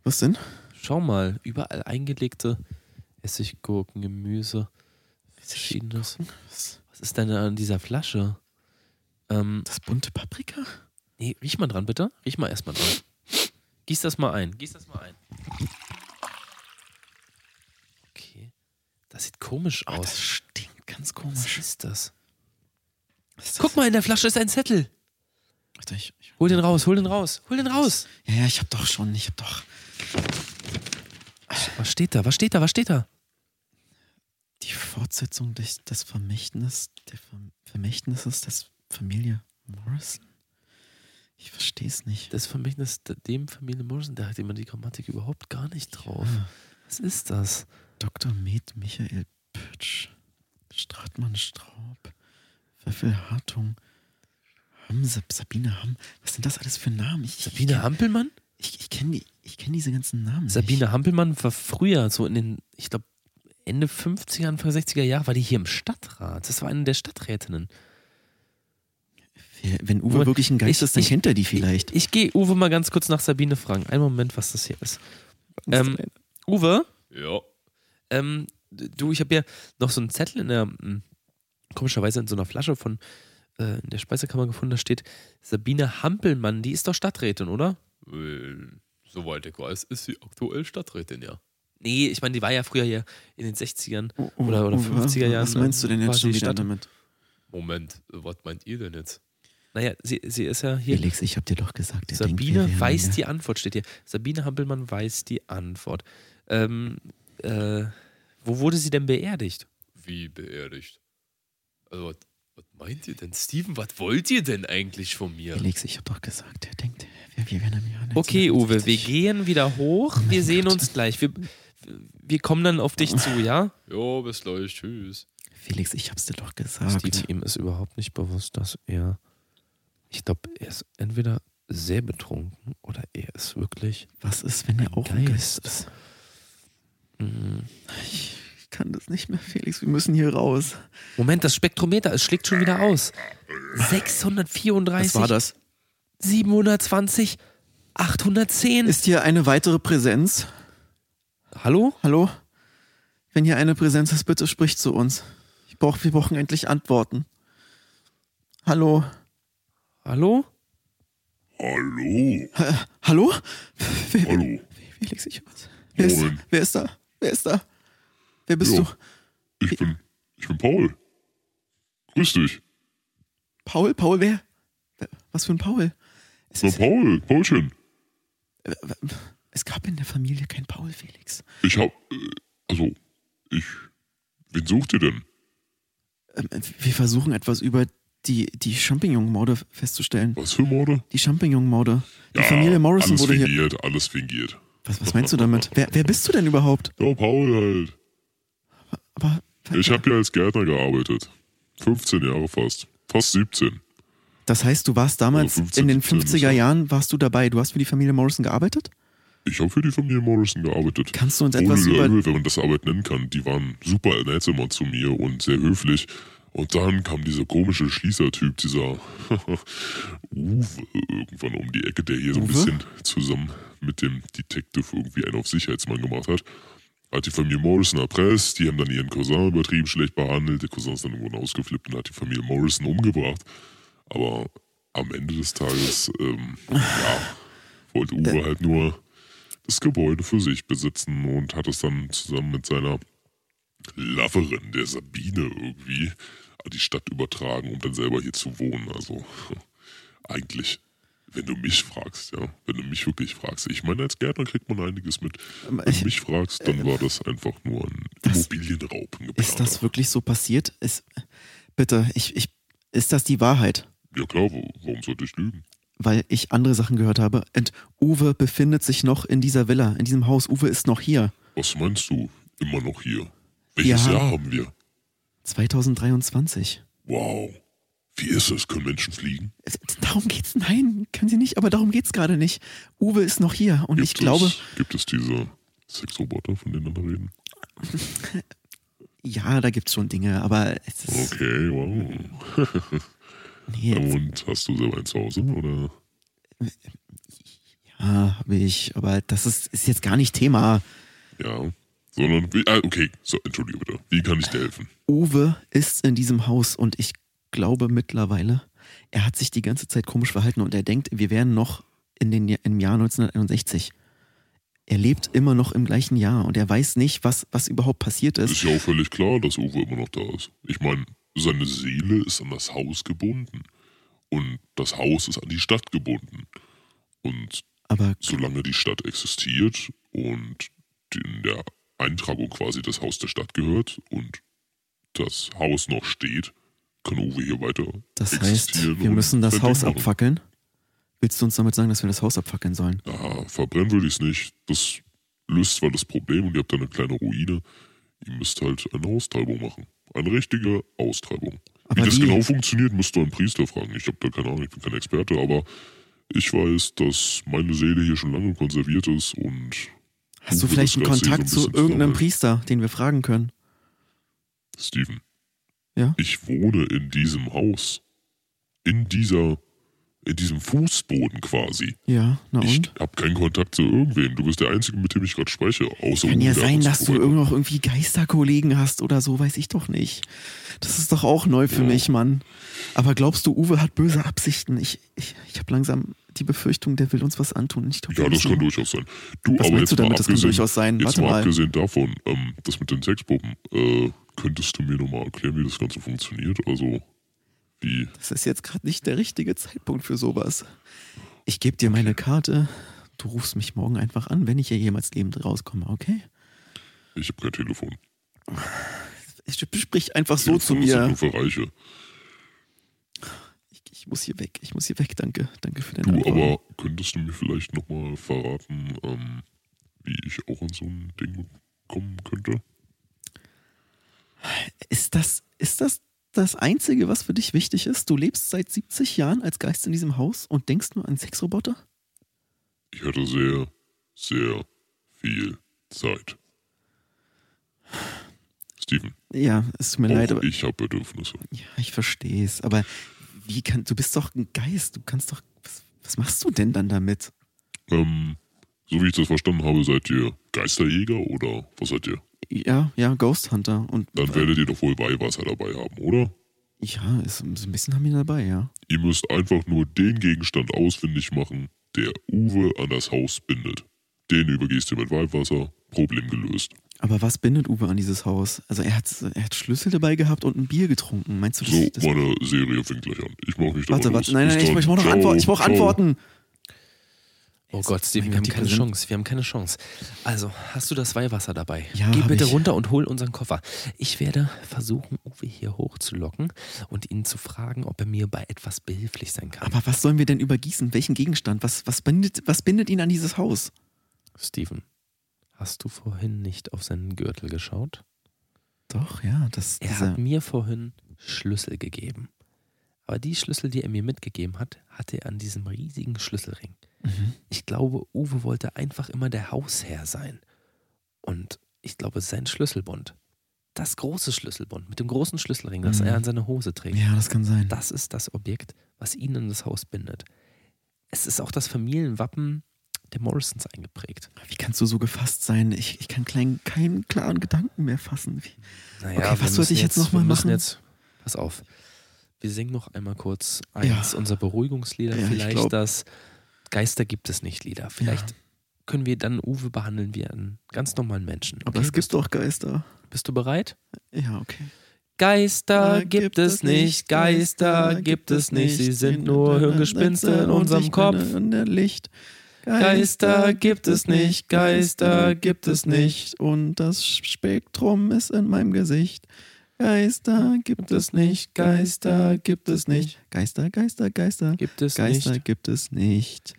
Was denn? schau mal. Überall eingelegte Essiggurken, Gemüse, verschiedenes. Was? Was ist denn an dieser Flasche? Ähm, Das bunte Paprika? nee, riech mal dran, bitte. Riech mal erstmal dran. Gieß das mal ein. Gieß das mal ein. Okay. Das sieht komisch Oh, aus. das stinkt ganz Was komisch. ist das? Was ist das? Guck mal, in der Flasche ist ein Zettel. Warte, ich, ich, Hol den raus, hol den raus, hol den raus. ja, ja, ich hab doch schon, ich hab doch. Was steht da? Was steht da? Was steht da? Die Fortsetzung des, des Vermächtnis, der Verm Vermächtnisses des Familie Morrison? Ich verstehe es nicht. Das Vermächtnis de- dem Familie Morrison, da hat jemand die Grammatik überhaupt gar nicht drauf. Ja. Was ist das? Dr. Med Michael Pütsch, Stratmann Straub, Pfeffel Hartung, Hamm, Sab Sabine Hamm. Was sind das alles für Namen? Ich, Sabine ich, Hampelmann? Ich, ich kenne die, ich kenn diese ganzen Namen. Sabine Hampelmann war früher, so in den, ich glaube, Ende 50er, Anfang 60er Jahre, war die hier im Stadtrat. Das war eine der Stadträtinnen. nicht. Wenn Uwe Moment, wirklich ein Geist ich- ist, dann ich- kennt er die vielleicht. Ich, ich gehe Uwe mal ganz kurz nach Sabine fragen. Einen Moment, was das hier ist. Ähm, Uwe, Ja. ähm, du, ich habe hier noch so einen Zettel in der, hm, komischerweise in so einer Flasche von äh, in der Speisekammer gefunden, da steht Sabine Hampelmann, die ist doch Stadträtin, oder? Äh, Soweit ich weiß, ist sie aktuell Stadträtin, ja. Nee, ich meine, die war ja früher hier in den 60ern Oh, oh, oder, oder oh, 50er Jahren. Was meinst du denn jetzt schon wieder Stadt- damit? Moment, was meint ihr denn jetzt? Naja, sie, sie ist ja hier. Felix, ich hab dir doch gesagt, denkt, wir Sabine wären weiß die Antwort, steht hier. Sabine Hampelmann weiß die Antwort. Ähm, äh, wo wurde sie denn beerdigt? Wie beerdigt? Also, was, was meint ihr denn? Steven, was wollt ihr denn eigentlich von mir? Felix, ich hab doch gesagt, der denkt, wir, wir wären im Jahr Okay, Uwe, wir 1960. gehen wieder hoch. Wir sehen uns gleich. Wir, wir kommen dann auf dich zu, ja? Ja, bis gleich, tschüss. Felix, ich hab's dir doch gesagt. Steven, ihm ist überhaupt nicht bewusst, dass er. Ich glaube, er ist entweder sehr betrunken oder er ist wirklich. Was ist, wenn er auch ein Geist. Geist ist? Mhm. Ich kann das nicht mehr, Felix. Wir müssen hier raus. Moment, das Spektrometer, es schlägt schon wieder aus. 634, Was war das? 720, 810. Ist hier eine weitere Präsenz? Hallo? Hallo? Wenn hier eine Präsenz ist, bitte sprich zu uns. Ich brauch, wir brauchen endlich Antworten. Hallo? Hallo? Hallo? Ha Hallo? Wer, Hallo? Felix, ich was? Wer ist, wer ist da? Wer ist da? Wer bist Ja. du? Ich bin, ich bin Paul. Grüß dich. Paul? Paul, wer? Was für ein Paul? Es, Na, ist, Paul, Paulchen. Es gab in der Familie kein Paul, Felix. Ich hab, äh, also, ich, wen sucht ihr denn? Ähm, wir versuchen etwas über die, die Champignon-Morde festzustellen. Was für Morde? Die Champignon-Morde. Die Familie Morrison alles wurde hier. fingiert, alles fingiert. Was, was meinst du damit? Wer, wer bist du denn überhaupt? Ja, Paul halt. Aber Ich habe ja als Gärtner gearbeitet. 15 Jahre fast. Fast 17. das heißt, du warst damals Also 15, in den 17 ist 50er er. Jahren, warst du dabei. Du hast für die Familie Morrison gearbeitet? Ich habe für die Familie Morrison gearbeitet. Kannst du uns Ohne etwas über. Wenn man das Arbeit nennen kann. Die waren super nett immer zu mir und sehr höflich. Und dann kam dieser komische Schließertyp, dieser Uwe irgendwann um die Ecke, der hier so ein Uwe? bisschen zusammen mit dem Detective irgendwie einen auf Sicherheitsmann gemacht hat. Hat die Familie Morrison erpresst, die haben dann ihren Cousin übertrieben schlecht behandelt, der Cousin ist dann irgendwann ausgeflippt und hat die Familie Morrison umgebracht. Aber am Ende des Tages, ähm, ja, wollte Uwe halt nur das Gebäude für sich besitzen und hat es dann zusammen mit seiner Loverin, der Sabine, irgendwie an die Stadt übertragen, um dann selber hier zu wohnen. Also eigentlich, wenn du mich fragst, ja, wenn du mich wirklich fragst. Ich meine, als Gärtner kriegt man einiges mit. Wenn ich- du mich fragst, dann war das einfach nur ein Das- Immobilienraub. Ist das wirklich so passiert? Ist, bitte, ich, ich, ist das die Wahrheit? Ja klar, warum sollte ich lügen? Weil ich andere Sachen gehört habe. Und Uwe befindet sich noch in dieser Villa, in diesem Haus. Uwe ist noch hier. Was meinst du? Immer noch hier. Welches Ja. Jahr haben wir? 2023. Wow. Wie ist es? Können Menschen fliegen? Äh, Darum geht's. Nein, können sie nicht, aber darum geht's gerade nicht. Uwe ist noch hier und ich Gibt glaube, Es, gibt es diese Sexroboter, von denen wir reden? ja, da gibt's schon Dinge, aber es ist. Okay, wow. Nee, Und hast du selber ein Zuhause? Oder? ja, habe ich, aber das ist, ist jetzt gar nicht Thema. Ja. Sondern, ah, okay, so, entschuldige bitte. Wie kann ich dir helfen? Uwe ist in diesem Haus und ich glaube mittlerweile, er hat sich die ganze Zeit komisch verhalten und er denkt, wir wären noch in den, im Jahr 1961. Er lebt immer noch im gleichen Jahr und er weiß nicht, was, was überhaupt passiert ist. Ist ja auch völlig klar, dass Uwe immer noch da ist. Ich meine, seine Seele ist an das Haus gebunden. Und das Haus ist an die Stadt gebunden. Und Aber solange die Stadt existiert und in der Eintragung quasi das Haus der Stadt gehört und das Haus noch steht, kann Uwe hier weiter das heißt, wir müssen das Haus machen. abfackeln. Willst du uns damit sagen, dass wir das Haus abfackeln sollen? Ja, verbrennen würde ich es nicht. Das löst zwar das Problem und ihr habt da eine kleine Ruine. Ihr müsst halt eine Austreibung machen. Eine richtige Austreibung. Aber wie das wie? genau funktioniert, musst du einen Priester fragen. Ich habe da keine Ahnung, ich bin kein Experte, aber ich weiß, dass meine Seele hier schon lange konserviert ist und Hast du vielleicht einen Kontakt so ein zu irgendeinem. Priester, den wir fragen können? Steven. Ja? Ich wohne in diesem Haus. In dieser, in diesem Fußboden quasi. Ja, na Ich und? habe keinen Kontakt zu irgendwem. Du bist der Einzige, mit dem ich gerade spreche. Außer Kann ja sein, dass du noch irgendwie Geisterkollegen hast oder so, weiß ich doch nicht. Das ist doch auch neu für Ja. mich, Mann. Aber glaubst du, Uwe hat böse Absichten? Ich, ich, ich habe langsam die Befürchtung, der will uns was antun. Ich glaub, Ja, das kann durchaus sein. Du, Was aber meinst du damit, das kann abgesehen, durchaus sein? Jetzt Warte mal, mal. abgesehen davon, ähm, das mit den Sexpuppen, äh, könntest du mir nochmal erklären, wie das Ganze funktioniert? Also, wie, Das ist jetzt gerade nicht der richtige Zeitpunkt für sowas. Ich gebe dir meine Karte. Du rufst mich morgen einfach an, wenn ich hier jemals lebend rauskomme, okay? ich habe kein Telefon. Ich sprich einfach so zu Telefon ist halt mir. nur für Reiche. Ich, ich muss hier weg. Ich muss hier weg. Danke. Danke für deine Du, Antwort. aber könntest du mir vielleicht nochmal verraten, ähm, wie ich auch an so ein Ding kommen könnte? Ist das, ist das das Einzige, was für dich wichtig ist? Du lebst seit 70 Jahren als Geist in diesem Haus und denkst nur an Sexroboter? Ich hatte sehr, sehr viel Zeit. Steven, Ja, es tut mir leid, aber ich habe Bedürfnisse. ja, ich verstehe es. Aber wie kann, du bist doch ein Geist. Du kannst doch, was, was machst du denn dann damit? Ähm, so wie ich das verstanden habe, seid ihr Geisterjäger oder was seid ihr? Ja, ja, Ghost Hunter. Und, Dann werdet ihr doch wohl Weihwasser dabei haben, oder? Ja, ist, ein bisschen haben wir dabei, ja. Ihr müsst einfach nur den Gegenstand ausfindig machen, der Uwe an das Haus bindet. Den übergehst du mit Weihwasser, Problem gelöst. Aber was bindet Uwe an dieses Haus? Also er hat, er hat Schlüssel dabei gehabt und ein Bier getrunken. Meinst du das? So, das meine Serie fängt gleich an. Ich mach mich da warte, warte, los. nein, Bis nein, ich, ich brauche noch Ciao, Antworten. Ich brauche. Antworten. Oh Gott, Steven, wir haben Gott, keine Chance. Wir haben keine Chance. Also, hast du das Weihwasser dabei? Ja, Geh bitte ich. runter und hol unseren Koffer. Ich werde versuchen, Uwe hier hochzulocken und ihn zu fragen, ob er mir bei etwas behilflich sein kann. Aber was sollen wir denn übergießen? Welchen Gegenstand? Was, was, bindet, was bindet ihn an dieses Haus? Steven, hast du vorhin nicht auf seinen Gürtel geschaut? Doch, ja, das Er hat mir vorhin Schlüssel gegeben. Aber die Schlüssel, die er mir mitgegeben hat, hatte er an diesem riesigen Schlüsselring. Mhm. Ich glaube, Uwe wollte einfach immer der Hausherr sein. Und ich glaube, sein Schlüsselbund, das große Schlüsselbund mit dem großen Schlüsselring, das Mhm. er an seine Hose trägt, Ja, das kann sein. das ist das Objekt, was ihn in das Haus bindet. Es ist auch das Familienwappen der Morrisons eingeprägt. Wie kannst du so gefasst sein? Ich, ich kann klein, keinen klaren Gedanken mehr fassen. Wie, Naja, Okay, was sollte ich jetzt noch mal wir müssen machen? Jetzt, pass auf. Wir singen noch einmal kurz eins Ja. unserer Beruhigungslieder. Ja, ich Vielleicht das Geister gibt es nicht Lieder. Vielleicht können wir dann Uwe behandeln wie einen ganz normalen Menschen. aber Okay, es gibt doch Geister. Bist du bereit? Ja, okay. Geister Da gibt es nicht, Geister gibt es nicht, sie sind nur Hirngespinste in unserem Kopf. Licht. Geister gibt es nicht, Geister gibt es nicht. Und das Spektrum ist in meinem Gesicht. Geister gibt es nicht, Geister gibt es nicht. Geister, Geister, Geister. Gibt es Geister nicht. gibt es nicht.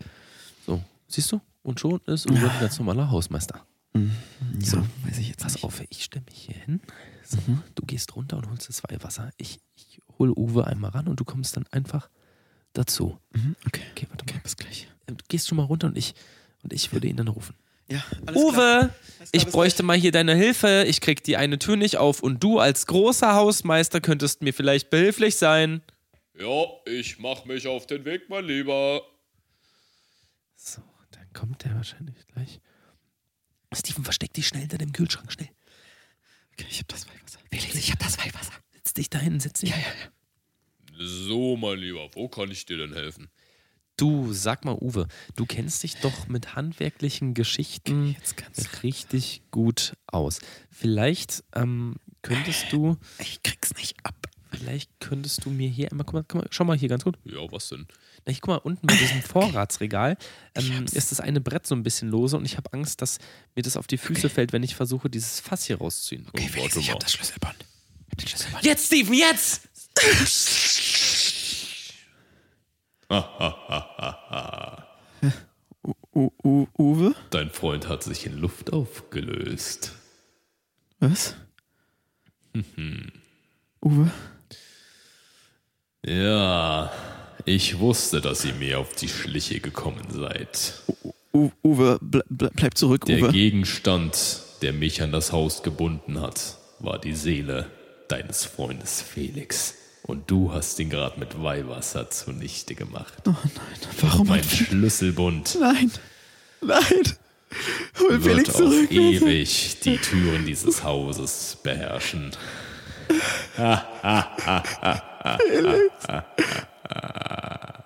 So, siehst du? Und schon ist Uwe ein ganz normaler Hausmeister. Hm, Ja, So, weiß ich jetzt Pass nicht. auf, ich stelle mich hier hin. So, Mhm. Du gehst runter und holst das Weihwasser. Ich, ich hole Uwe einmal ran und du kommst dann einfach dazu. Mhm, Okay, Okay, warte okay, mal. bis gleich. Du gehst schon mal runter und ich, und ich würde ihn dann rufen. Ja. Uwe, klar, ich bräuchte mal hier deine Hilfe. Ich krieg die eine Tür nicht auf und du als großer Hausmeister könntest mir vielleicht behilflich sein. Ja, ich mach mich auf den Weg, mein Lieber. So, dann kommt der wahrscheinlich gleich. Steven, versteck dich schnell hinter dem Kühlschrank, schnell. Okay, ich hab das Weihwasser. Felix, ich hab das Weihwasser. Setz dich dahin, setz dich. Ja, ja, So, mein Lieber, wo kann ich dir denn helfen? Du, sag mal, Uwe, du kennst dich doch mit handwerklichen Geschichten Jetzt ganz richtig gut aus. Vielleicht ähm, könntest du, Ich krieg's nicht ab. vielleicht könntest du mir hier einmal, guck mal, guck mal, schau mal hier ganz gut. Ja, was denn? Na, ich guck mal, unten bei diesem Vorratsregal ähm, ist das eine Brett so ein bisschen lose und ich habe Angst, dass mir das auf die Füße fällt, wenn ich versuche, dieses Fass hier rauszuziehen. Okay, Felix, ich hab das Schlüsselband. Ich hab den Schlüsselband. Jetzt, Steven, jetzt! U U Uwe? Dein Freund hat sich in Luft aufgelöst. Was? Uwe? Ja, ich wusste, dass ihr mir auf die Schliche gekommen seid. U Uwe, ble ble bleib zurück, Der Uwe. Gegenstand, der mich an das Haus gebunden hat, war die Seele deines Freundes Felix. Und du hast ihn gerade mit Weihwasser zunichte gemacht. Oh nein, warum? Mein Schlüsselbund Nein, nein. Hol wird Felix auf zurück. ewig die Türen dieses Hauses beherrschen.